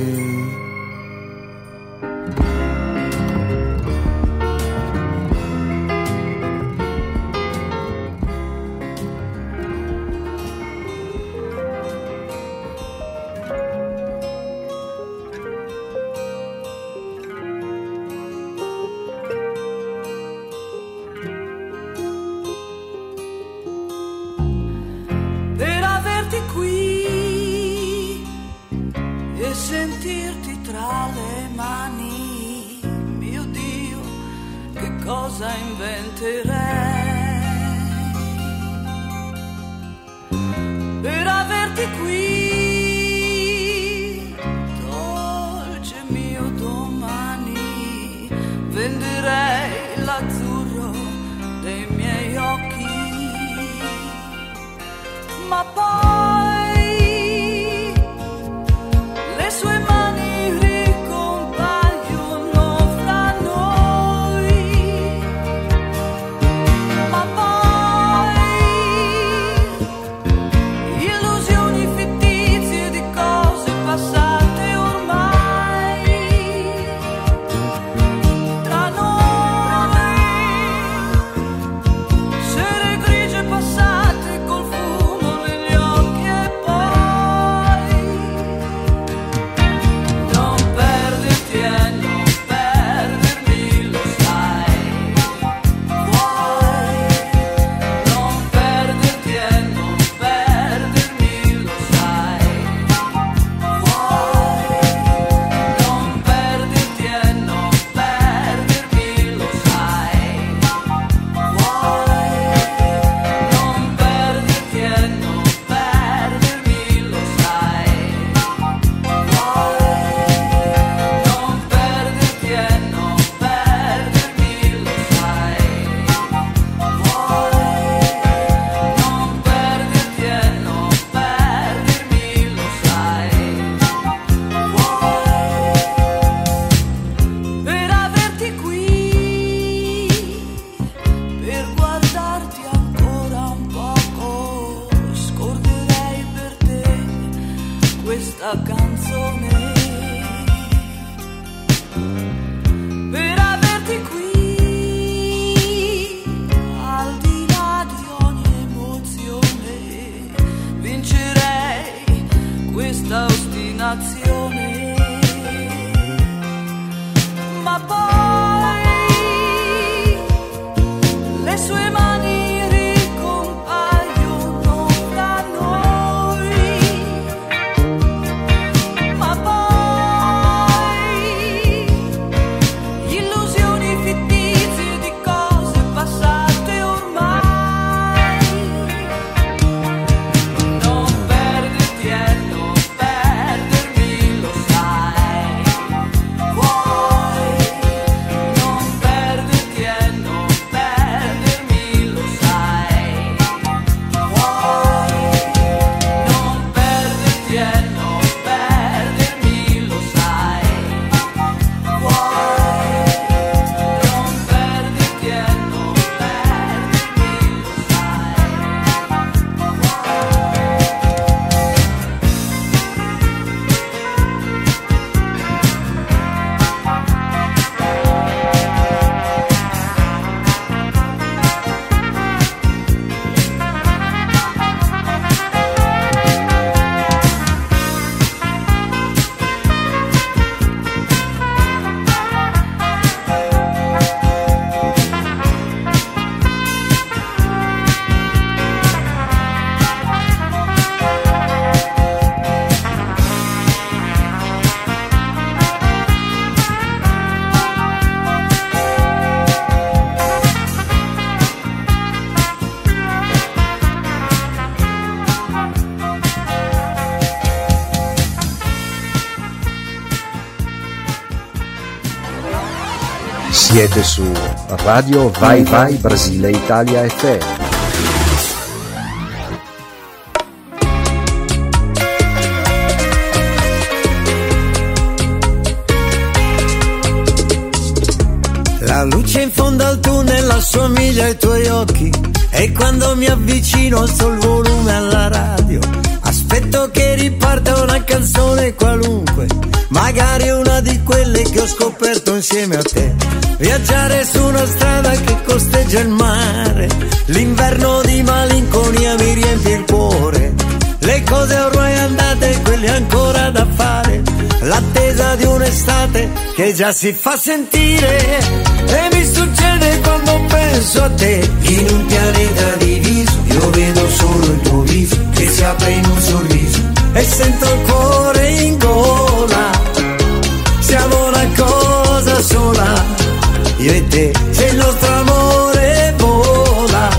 Siete su Radio Vai Vai Brasile Italia FM. La luce in fondo al tunnel assomiglia ai tuoi occhi e quando mi avvicino alzo il volume alla radio. Aspetto che riparta una canzone qualunque, magari una di quelle che ho scoperto insieme a te. Viaggiare su una strada che costeggia il mare, l'inverno di malinconia mi riempie il cuore. Le cose ormai andate, quelle ancora da fare, l'attesa di un'estate che già si fa sentire. E mi succede quando penso a te. In un pianeta diviso io vedo solo il tuo viso che si apre in un sorriso. E sento il cuore in gola nostro amore vola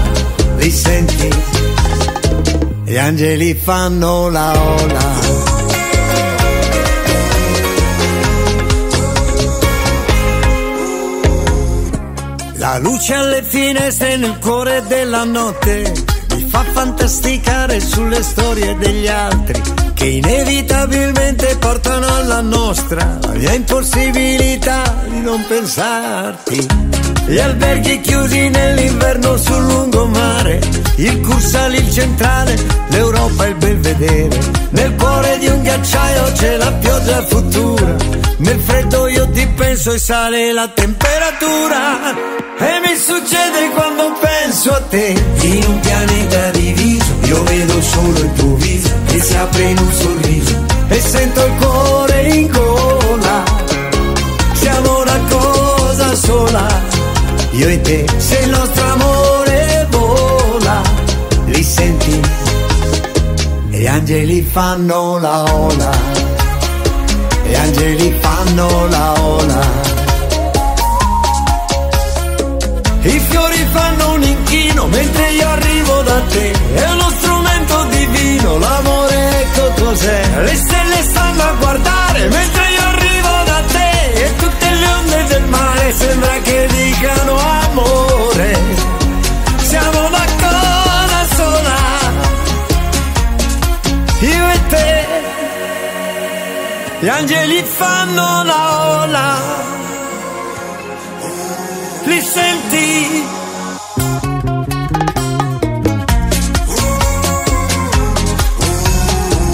li senti gli angeli fanno la ola La luce alle finestre nel cuore della notte mi fa fantasticare sulle storie degli altri che inevitabilmente portano alla nostra la mia impossibilità di non pensarti. Gli alberghi chiusi nell'inverno sul lungomare, il Cursale, il centrale, l'Europa e il Belvedere. Nel cuore di un ghiacciaio c'è la pioggia futura, nel freddo io ti penso e sale la temperatura. E mi succede quando penso a te in un pianeta diviso. Io vedo solo il tuo viso che si apre in un sorriso io e te. Se il nostro amore vola, li senti? E gli angeli fanno la ola. Gli angeli fanno la ola. I fiori fanno un inchino mentre io arrivo da te. È uno strumento divino, l'amore ecco cos'è. Le stelle stanno a guardare mentre io arrivo da te. E tutte le onde del mare sembra che dicano amore. Siamo una cosa sola, io e te. Gli angeli fanno la ola li senti?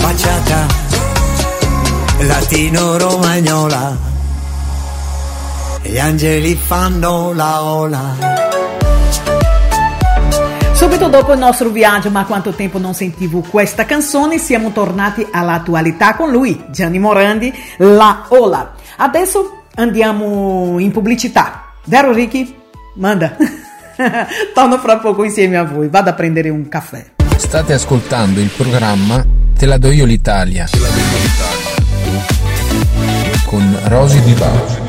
Baciata, latino-romagnola, gli angeli fanno la ola. Subito dopo il nostro viaggio, ma quanto tempo non sentivo questa canzone, siamo tornati all'attualità con lui, Gianni Morandi, La Ola. Adesso andiamo in pubblicità, vero Ricky? Manda. Torno fra poco insieme a voi, vado a prendere un caffè. State ascoltando il programma Te la do io l'Italia. Con Rosy Di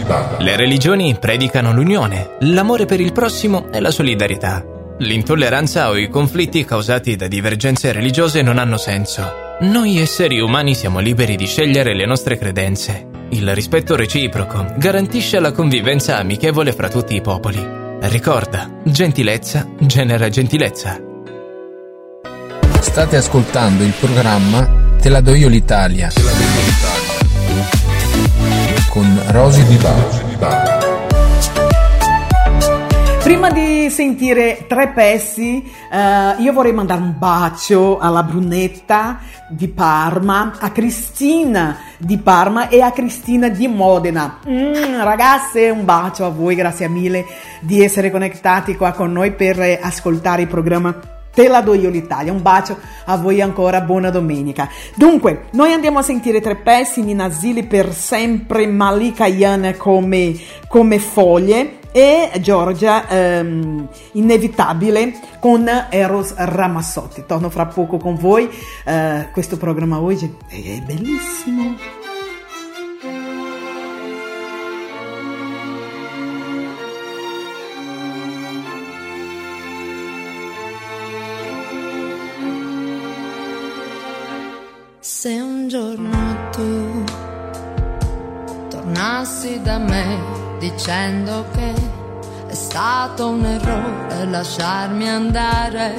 Bari. Le religioni predicano l'unione, l'amore per il prossimo e la solidarietà. L'intolleranza o i conflitti causati da divergenze religiose non hanno senso. Noi esseri umani siamo liberi di scegliere le nostre credenze. Il rispetto reciproco garantisce la convivenza amichevole fra tutti i popoli. Ricorda, gentilezza genera gentilezza. State ascoltando il programma Te la do io l'Italia. Con Rosy Di Bari. Prima di sentire tre pezzi, eh, io vorrei mandare un bacio alla Brunetta di Parma, a Cristina di Parma e a Cristina di Modena. Mm, ragazze, un bacio a voi, grazie mille di essere connettati qua con noi per ascoltare il programma Te la do io l'Italia, un bacio a voi ancora, buona domenica. Dunque, noi andiamo a sentire tre pezzi, Nina Zilli per sempre, Malika Yan come, come foglie e Giorgia ehm, Inevitabile con Eros Ramazzotti. Torno fra poco con voi, eh, questo programma oggi è bellissimo. Tornassi da me dicendo che è stato un errore lasciarmi andare.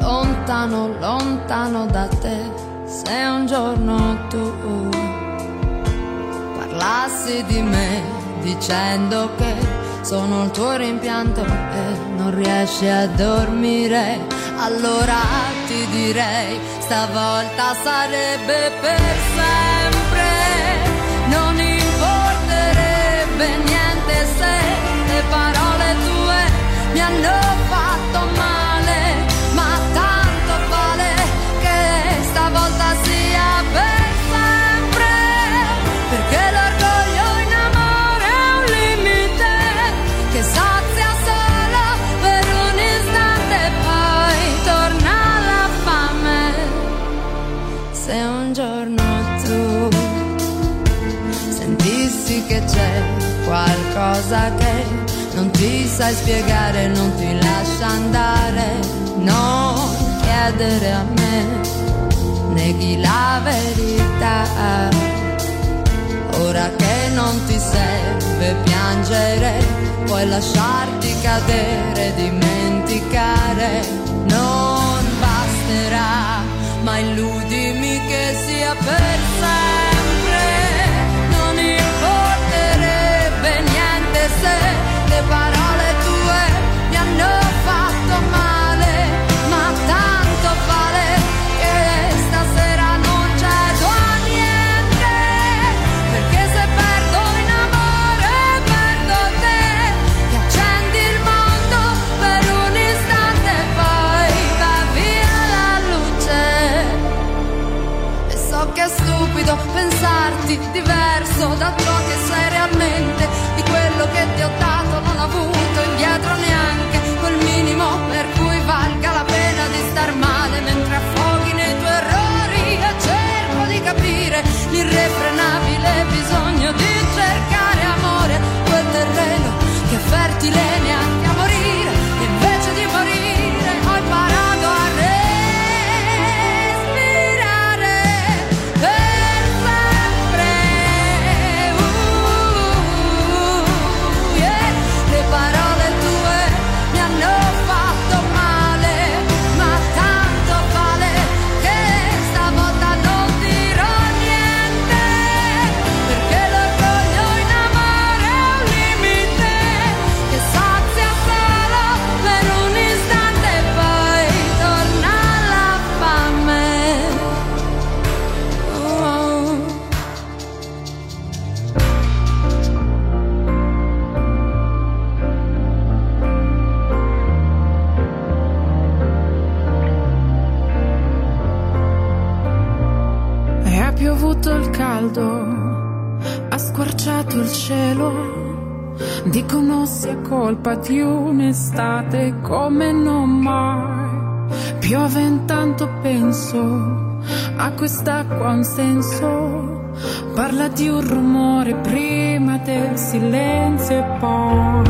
Lontano, lontano da te, se un giorno tu parlassi di me dicendo che sono il tuo rimpianto e non riesci a dormire, allora ti direi stavolta sarebbe per sempre, le parole tue mi hanno fatto male, ma tanto vale che stavolta sia per sempre, perché l'orgoglio in amore è un limite che sazia solo per un istante e poi torna la fame. Se un giorno tu sentissi che c'è qualcosa che non ti sai spiegare, non ti lascia andare, non chiedere a me, neghi la verità. Ora che non ti serve piangere, puoi lasciarti cadere, dimenticare, non basterà, ma illudimi che sia per sempre. Non importerebbe niente se pensarti diverso da ciò che sei realmente, di quello che ti ho dato l'irrefrenabile bisogno di cercare amore, quel terreno che è fertile neanche Dicono sia colpa di un'estate come non mai. Piove intanto penso, a quest'acqua un senso. Parla di un rumore prima del silenzio e poi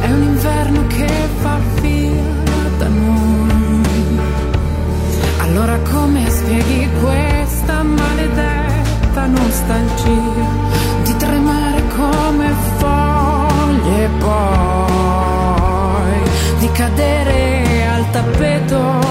è un inverno che va via da noi. Allora come spieghi questa maledetta nostalgia cadere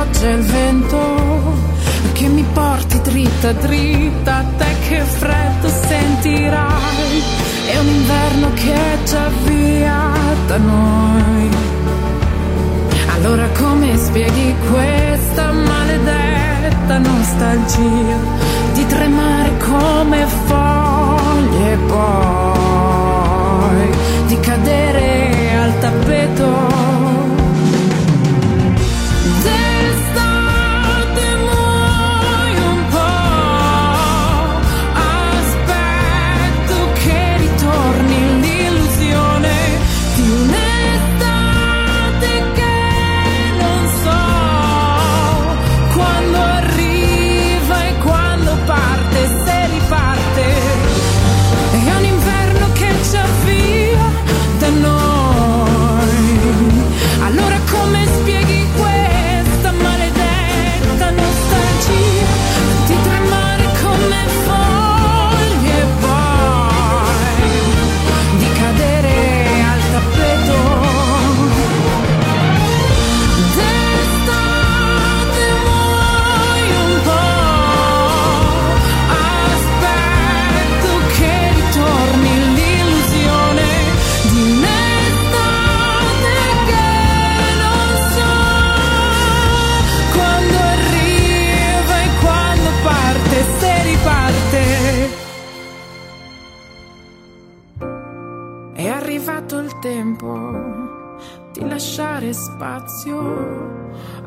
pioggia e il vento che mi porti dritta, dritta a te che freddo sentirai. È un inverno che è già via da noi. Allora come spieghi questa maledetta nostalgia di tremare come foglie poi, di cadere al tappeto?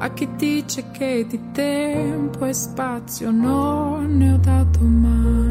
a chi dice che di tempo e spazio non ne ho dato mai.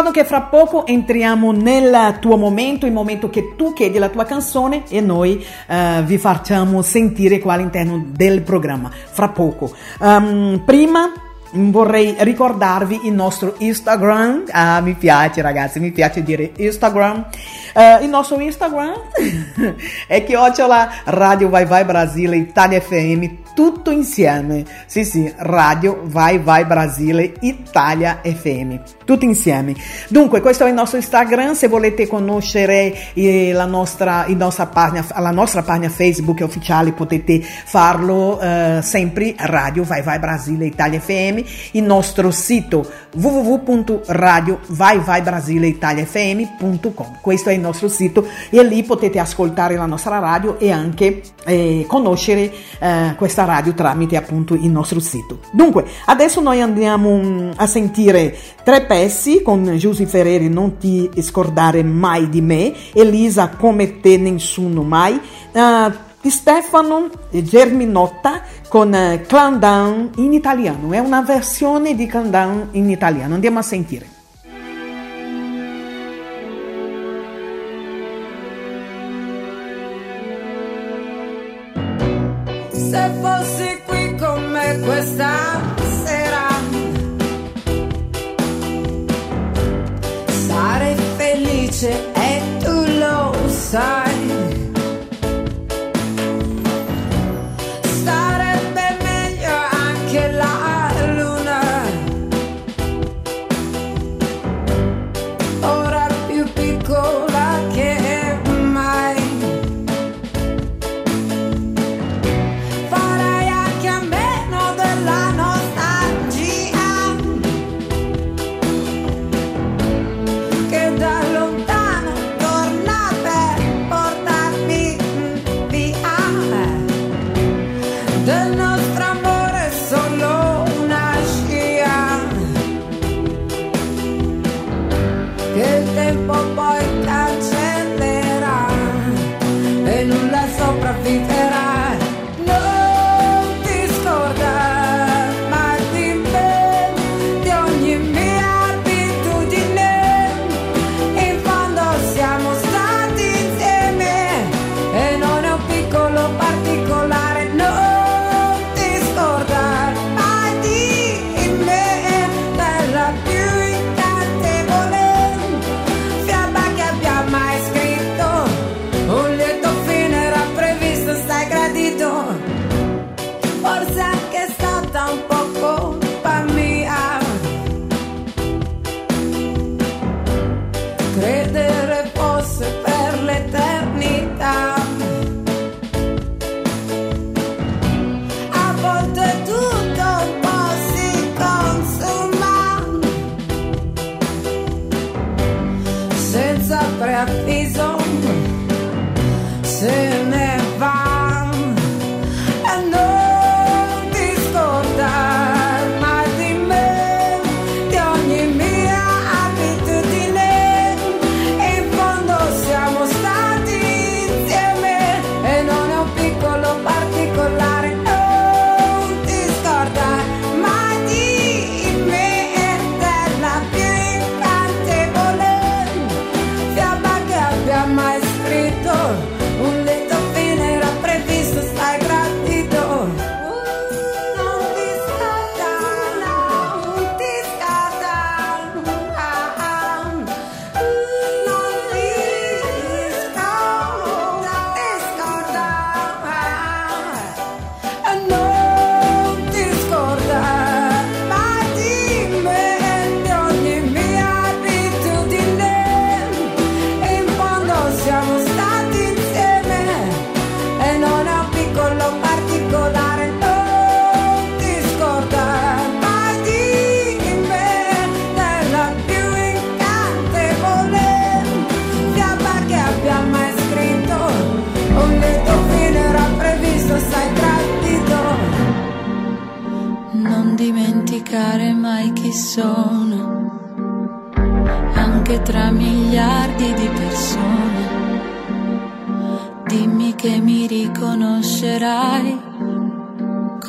Ricordo che fra poco entriamo nel tuo momento, il momento che tu chiedi la tua canzone e noi eh, vi facciamo sentire qua all'interno del programma. Fra poco. Um, prima vorrei ricordarvi il nostro Instagram. Ah, mi piace ragazzi, mi piace dire Instagram. Eh, il nostro Instagram è chiocciola Radio Vai Vai Brasile Italia FM, tutto insieme. Sì, sì, Radio Vai Vai Brasile Italia FM, tutto insieme. Dunque, questo è il nostro Instagram. Se volete conoscere eh, la, nostra, nostra pagina, la nostra pagina Facebook ufficiale, potete farlo eh, sempre. Radio Vai Vai Brasile Italia FM, il nostro sito www.radiovaivaibrasileitaliafm.com. Questo è nostro sito e lì potete ascoltare la nostra radio e anche eh, conoscere eh, questa radio tramite appunto il nostro sito. Dunque, adesso noi andiamo mm, a sentire tre pezzi con Giusy Ferreri, Non ti scordare mai di me, Elisa come te nessuno mai, uh, di Stefano Germinotta con eh, Clown Down in italiano. È una versione di Clown Down in italiano. Andiamo a sentire.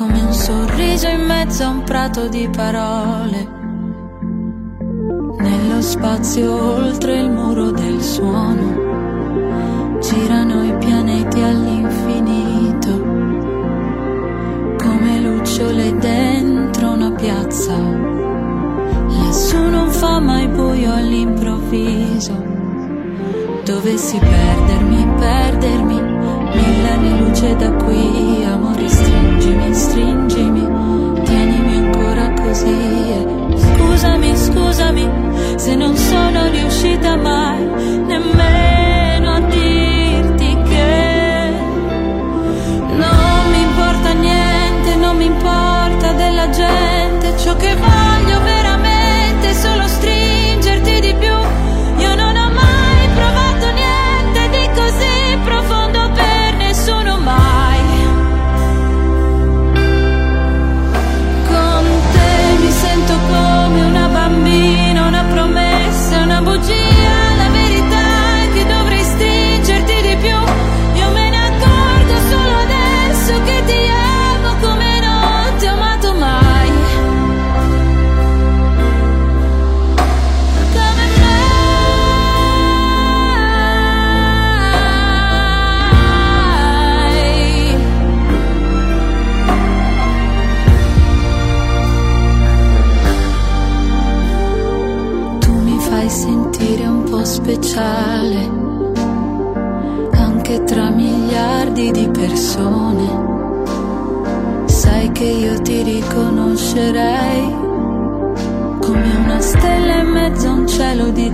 come un sorriso in mezzo a un prato di parole. Nello spazio oltre il muro del suono girano i pianeti all'infinito, come lucciole dentro una piazza. Lassù non fa mai buio all'improvviso. Dovessi perdermi, perdermi Millane luce da qui, amore, stringimi, stringimi, tienimi ancora così. Scusami, scusami, se non sono riuscita mai nemmeno a dirti che non mi importa niente, non mi importa della gente, ciò che voglio veramente è solo stringimi.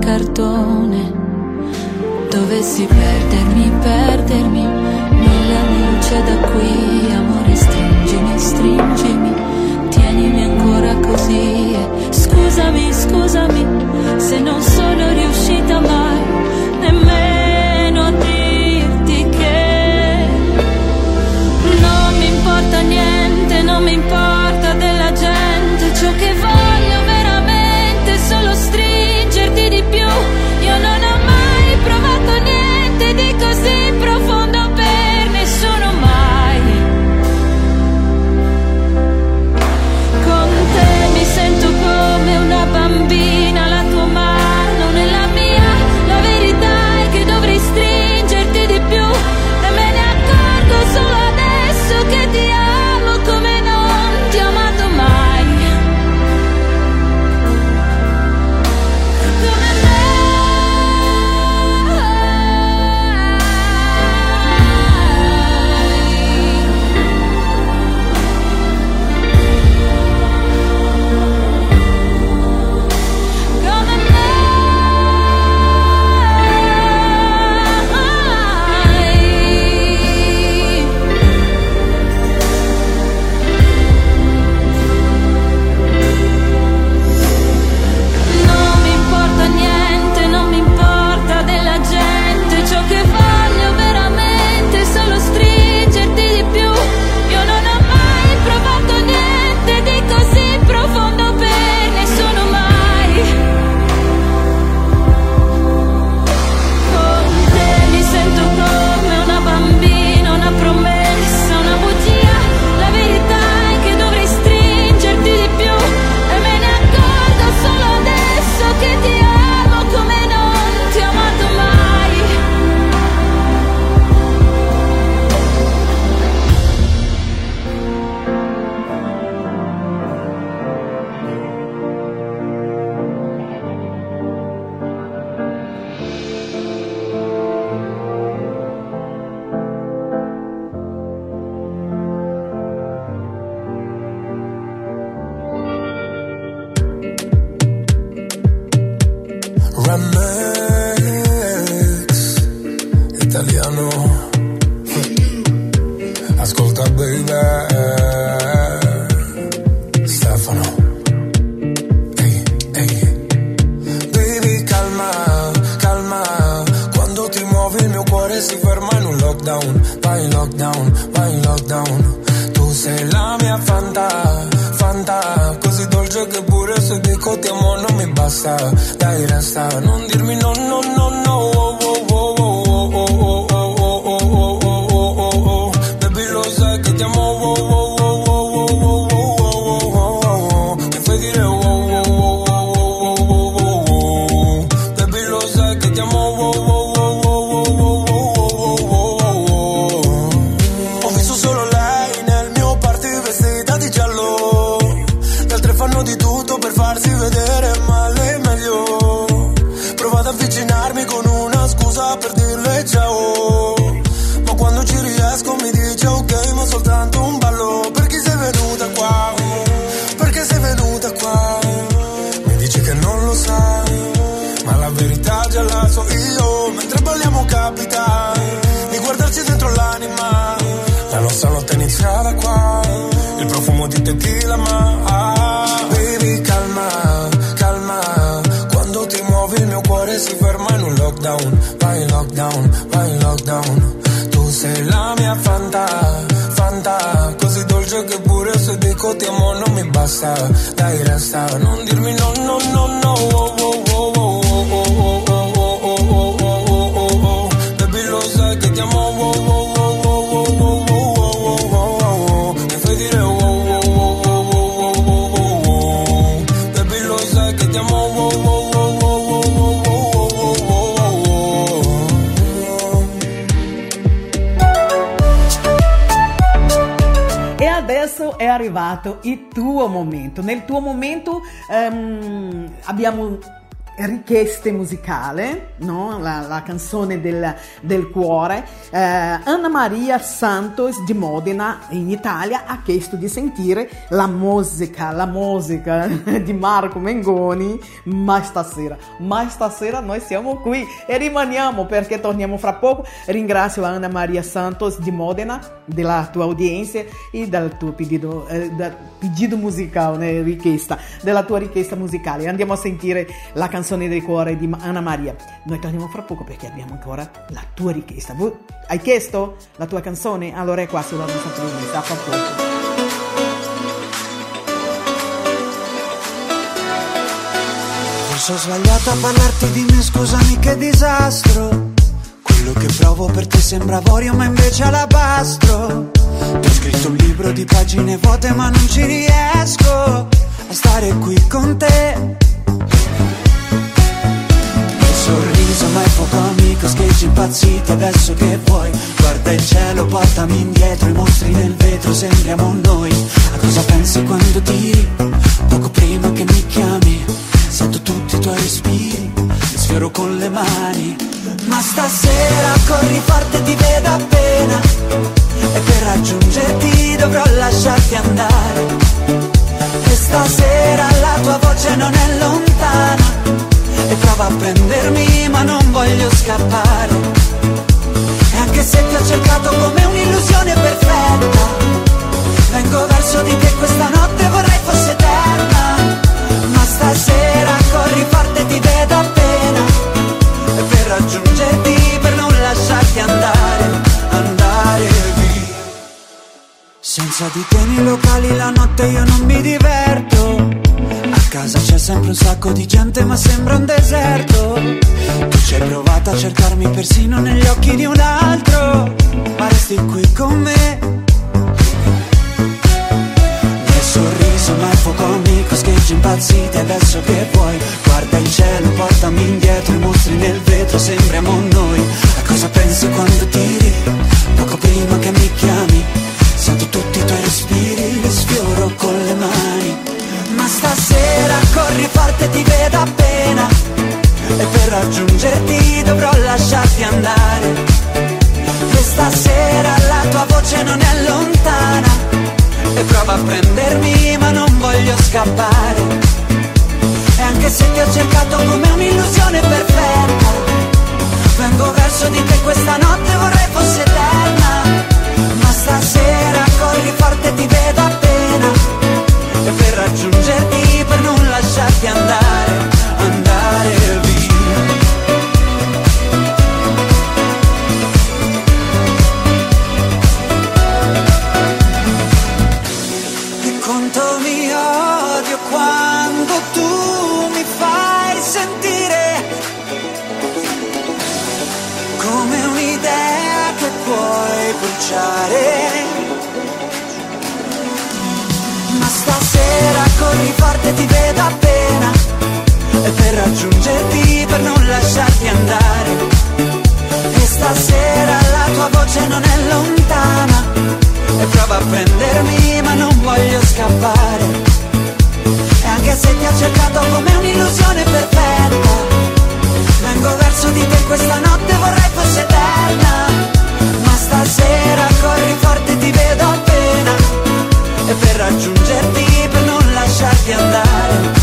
cartone. Dovessi perdermi, perdermi, Nella luce da qui, amore, stringimi, stringimi, tienimi ancora così. Scusami, scusami, se non sono riuscita mai nemmeno a dirti che non mi importa niente, non mi importa della gente ciò che richieste musicali, no? la, la canzone del, del cuore. Eh, Anna Maria Santos di Modena in Italia ha chiesto di sentire la musica, la musica di Marco Mengoni, ma stasera, ma stasera noi siamo qui e rimaniamo perché torniamo fra poco. Ringrazio Anna Maria Santos di Modena della tua audienza e del tuo pedido, eh, pedido musicale, richiesta, della tua richiesta musicale. Andiamo a sentire la canzone del cuore di Anna Maria. Noi torniamo fra poco perché abbiamo ancora la tua richiesta. Hai chiesto la tua canzone? Allora è qua sulla nostra playlist. Fra poco. Forse ho sbagliato a parlarti di me, scusami che disastro. Quello che provo per te sembra avorio, ma invece alabastro. Ti ho scritto un libro di pagine vuote, ma non ci riesco a stare qui con te. Il sorriso ma è poco amico, scheggi impazziti adesso che vuoi. Guarda il cielo, portami indietro, i mostri nel vetro, sembriamo noi. A cosa pensi quando tiri? Poco prima che mi chiami, sento tutti i tuoi respiri, li sfioro con le mani. Ma stasera corri forte, ti vedo appena. E per raggiungerti dovrò lasciarti andare. E stasera la tua voce non è lontana. E prova a prendermi ma non voglio scappare. E anche se ti ho cercato come un'illusione perfetta vengo verso di te questa notte vorrei fosse eterna. Ma stasera corri forte ti vedo appena. E per raggiungerti per non lasciarti andare senza di te nei locali la notte io non mi diverto. A casa c'è sempre un sacco di gente ma sembra un deserto. Tu ci hai provato a cercarmi persino negli occhi di un altro Ma resti qui con me. Nel sorriso ma fuoco amico Scheggi impazziti adesso che vuoi. Guarda il cielo, portami indietro I mostri nel vetro, sembriamo noi. A cosa pensi quando tiri? Poco prima che mi chiami Sento tutti i tuoi respiri Li sfioro con le mani. Ma stasera corri forte ti vedo appena. E per raggiungerti dovrò lasciarti andare. E stasera la tua voce non è lontana. E prova a prendermi ma non voglio scappare. E anche se ti ho cercato come un'illusione perfetta Vengo verso di te questa notte vorrei fosse eterna stasera corri forte ti vedo appena. E per raggiungerti, per non lasciarti andare, bruciare. Ma stasera corri forte ti vedo appena. E per raggiungerti, per non lasciarti andare. E stasera la tua voce non è lontana. E prova a prendermi ma non voglio scappare. E anche se ti ho cercato come un'illusione perfetta Vengo verso di te questa notte vorrei fosse eterna stasera corri forte ti vedo appena. E per raggiungerti, per non lasciarti andare,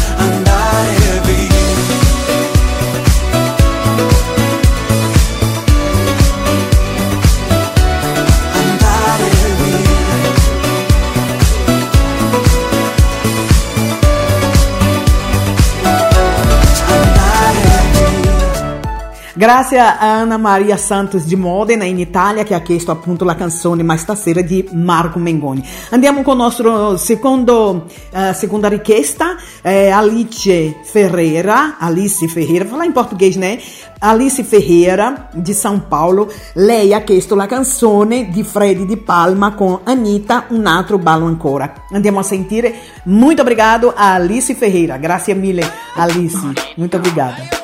Grazie a Ana Maria Santos di Modena in Italia che ha chiesto appunto la canzone Ma stasera di Marco Mengoni. Andiamo con il nostro secondo, eh, seconda richiesta, eh, Alice Ferreira, Alice Ferreira, fala in português né? Alice Ferreira di São Paulo, lei ha chiesto la canzone di Freddy Di Palma con Anita, Un altro ballo ancora. Andiamo a sentire. Muito obrigado a Alice Ferreira. Grazie mille Alice. Muito obrigada.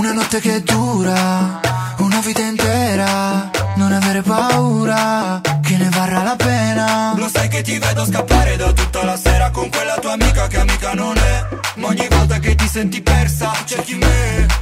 Una notte che dura, una vita intera, non avere paura, che ne varrà la pena. Lo sai che ti vedo scappare da tutta la sera con quella tua amica che amica non è. Ma ogni volta che ti senti persa, cerchi me.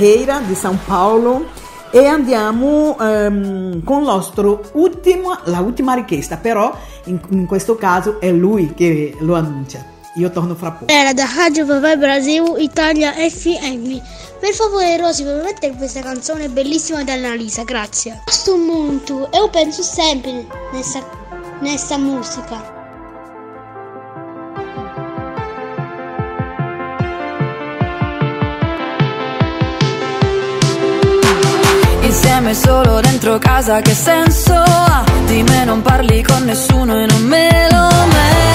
Ferreira di São Paulo e andiamo ehm, con ultimo, la ultima richiesta, però in, in questo caso è lui che lo annuncia. Io torno fra poco. Era da Rádio Vai Brasil Italia FM. Per favore Rosy, puoi mettere questa canzone bellissima di Annalisa, grazie. Questo molto, io penso sempre nessa, nessa musica. Insieme solo dentro casa che senso ha? Di me non parli con nessuno e non me lo merito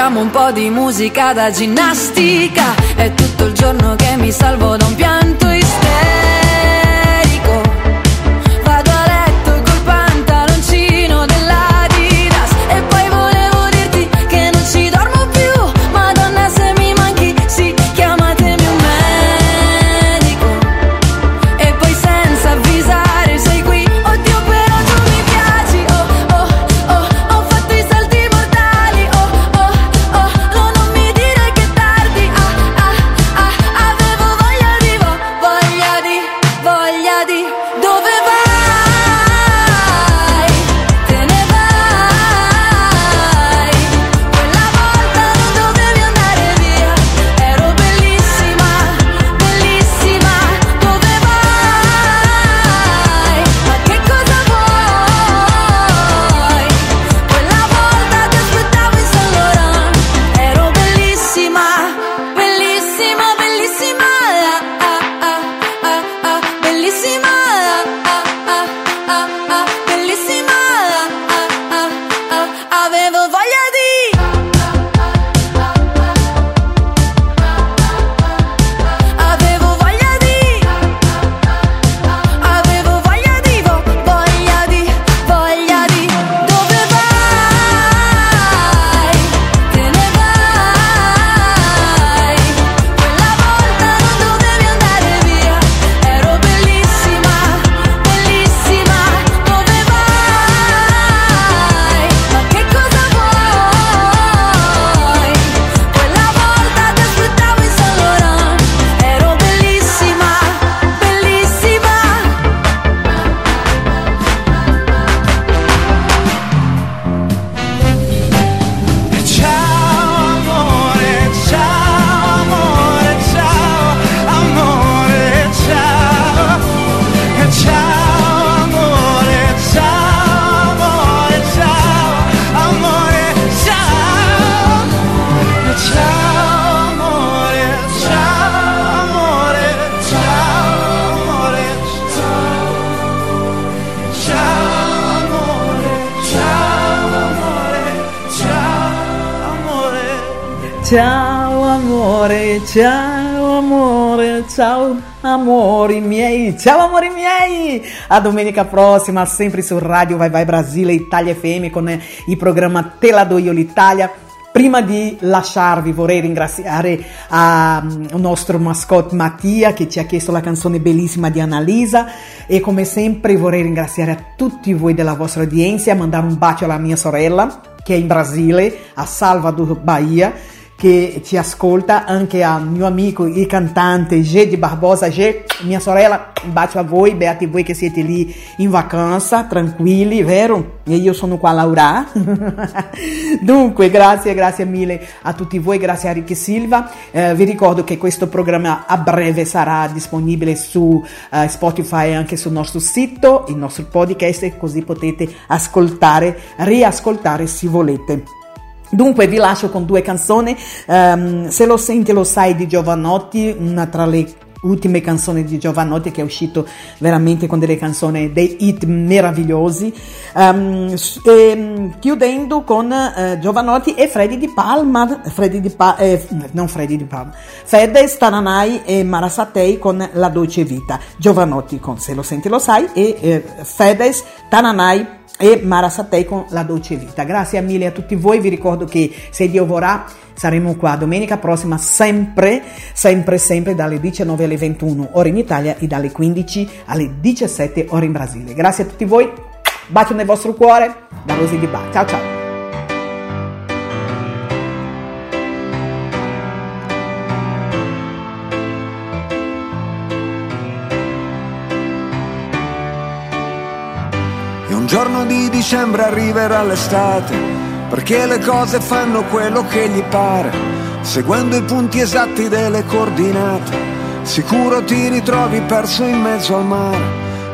Mettiamo un po' di musica da ginnastica. È tutto il giorno che mi salvo ciao amori miei! A domenica prossima, sempre su Radio Vai Vai Brasile, Italia FM con il programma Te la do io l'Italia. Prima di lasciarvi vorrei ringraziare mm, il nostro mascotte Mattia che ci ha chiesto la canzone bellissima di Annalisa e come sempre vorrei ringraziare a tutti voi della vostra udienza, mandare un bacio alla mia sorella che è in Brasile, a Salvador, Bahia che ci ascolta, anche al mio amico il cantante G di Barbosa. G, mia sorella, un bacio a voi, beati voi che siete lì in vacanza, tranquilli, vero? E io sono qua a Laura. Dunque, grazie, grazie mille a tutti voi, grazie a Ricky Silva. Eh, vi ricordo che questo programma a breve sarà disponibile su eh, Spotify e anche sul nostro sito, il nostro podcast, così potete ascoltare, riascoltare se volete. Dunque vi lascio con due canzoni, ehm, Se lo senti lo sai di Giovanotti, una tra le ultime canzoni di Giovanotti che è uscito veramente con delle canzoni, dei hit meravigliosi, Ehm, s- ehm, chiudendo con eh, Giovanotti e Freddy di Palma, Freddy di Pa- eh, non Freddy di Palma, Fedez, Tananai e Marasatei con La Dolce Vita, Giovanotti con Se lo senti lo sai e eh, Fedez, Tananai e Mara Satei con La Dolce Vita. Grazie mille a tutti voi, vi ricordo che se Dio vorrà saremo qua domenica prossima sempre, sempre, sempre dalle 19 alle 21 ore in Italia e dalle 15 alle 17 ore in Brasile. Grazie a tutti voi, bacio nel vostro cuore, da Rosy di Ba. Ciao ciao! Giorno di dicembre arriverà l'estate, perché le cose fanno quello che gli pare, seguendo i punti esatti delle coordinate. Sicuro ti ritrovi perso in mezzo al mare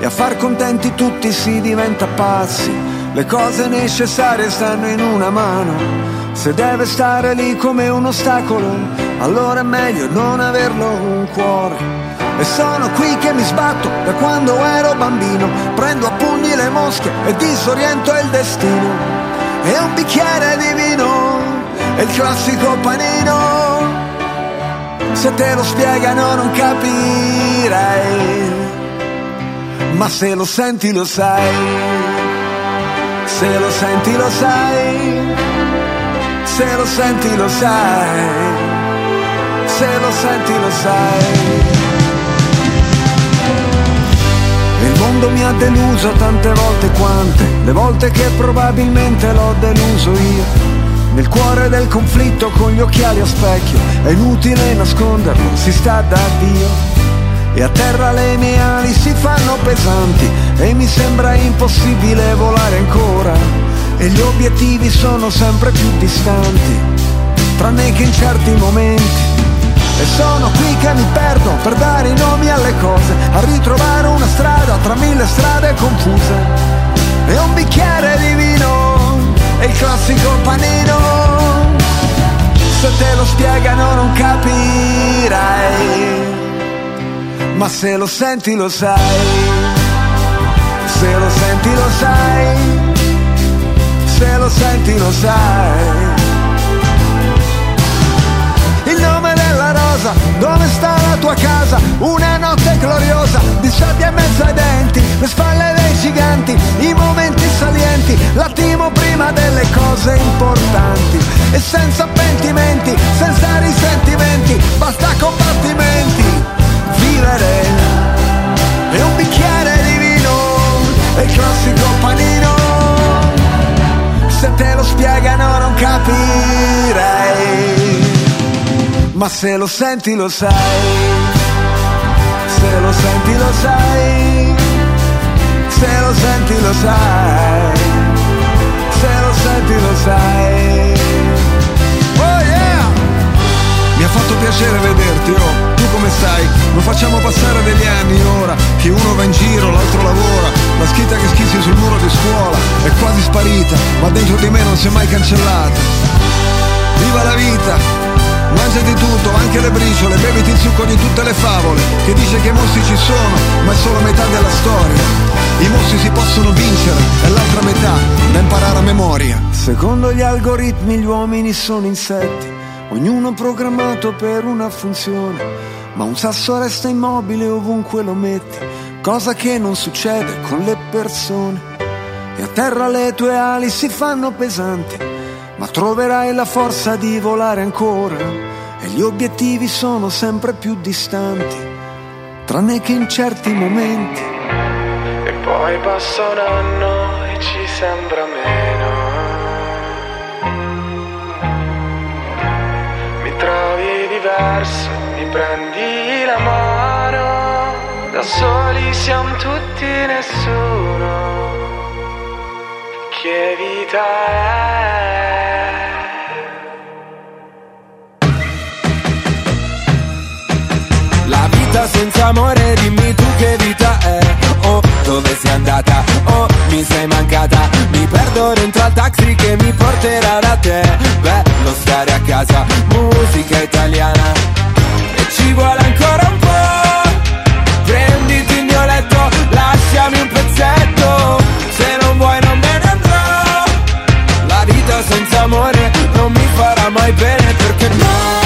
e a far contenti tutti si diventa pazzi. Le cose necessarie stanno in una mano, se deve stare lì come un ostacolo, allora è meglio non averlo un cuore. E sono qui che mi sbatto da quando ero bambino. Prendo a pugni le mosche e disoriento il destino. E un bicchiere di vino e il classico panino. Se te lo spiegano non capirai, ma se lo senti lo sai, se lo senti lo sai, se lo senti lo sai, se lo senti lo sai. Mondo mi ha deluso tante volte quante, le volte che probabilmente l'ho deluso io. Nel cuore del conflitto con gli occhiali a specchio, è inutile nasconderlo, si sta da Dio. E a terra le mie ali si fanno pesanti e mi sembra impossibile volare ancora. E gli obiettivi sono sempre più distanti, tranne che in certi momenti. E sono qui che mi perdo per dare i nomi alle cose, a ritrovare una strada tra mille strade confuse. E un bicchiere di vino, e il classico panino. Se te lo spiegano non capirai, ma se lo senti lo sai. Se lo senti lo sai, se lo senti lo sai. Rosa, dove sta la tua casa? Una notte gloriosa, di sabbia in mezzo ai denti, le spalle dei giganti, i momenti salienti, l'attimo prima delle cose importanti. E senza pentimenti, senza risentimenti, basta combattimenti, vivere. E un bicchiere di vino, e il classico panino. Se te lo spiegano non capirai ma se lo senti lo sai, se lo senti lo sai, se lo senti lo sai, se lo senti lo sai. Oh yeah! Mi ha fatto piacere vederti, oh, tu come stai? Non facciamo passare degli anni ora, che uno va in giro, l'altro lavora, la scritta che schizzi sul muro di scuola è quasi sparita, ma dentro di me non si è mai cancellata. Viva la vita! Mangiati tutto, anche le briciole, beviti il succo di tutte le favole, che dice che i mostri ci sono, ma è solo metà della storia. I mostri si possono vincere, è l'altra metà, da imparare a memoria. Secondo gli algoritmi gli uomini sono insetti, ognuno programmato per una funzione, ma un sasso resta immobile ovunque lo metti, cosa che non succede con le persone. E a terra le tue ali si fanno pesanti ma troverai la forza di volare ancora e gli obiettivi sono sempre più distanti, tranne che in certi momenti. E poi passa un anno e ci sembra meno. Mi trovi diverso, mi prendi la mano, da soli siamo tutti nessuno. Che vita è? Vita senza amore, dimmi tu che vita è. Oh, dove sei andata? Oh, mi sei mancata. Mi perdo dentro al taxi che mi porterà da te. Bello stare a casa, musica italiana. E ci vuole ancora un po' Prenditi il mio letto, lasciami un pezzetto. Se non vuoi non me ne andrò. La vita senza amore non mi farà mai bene perché no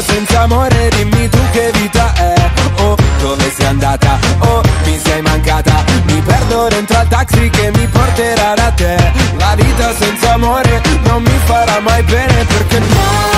senza amore, dimmi tu che vita è. Oh, dove sei andata? Oh, mi sei mancata. Mi perdo dentro al taxi che mi porterà da te. La vita senza amore non mi farà mai bene perché no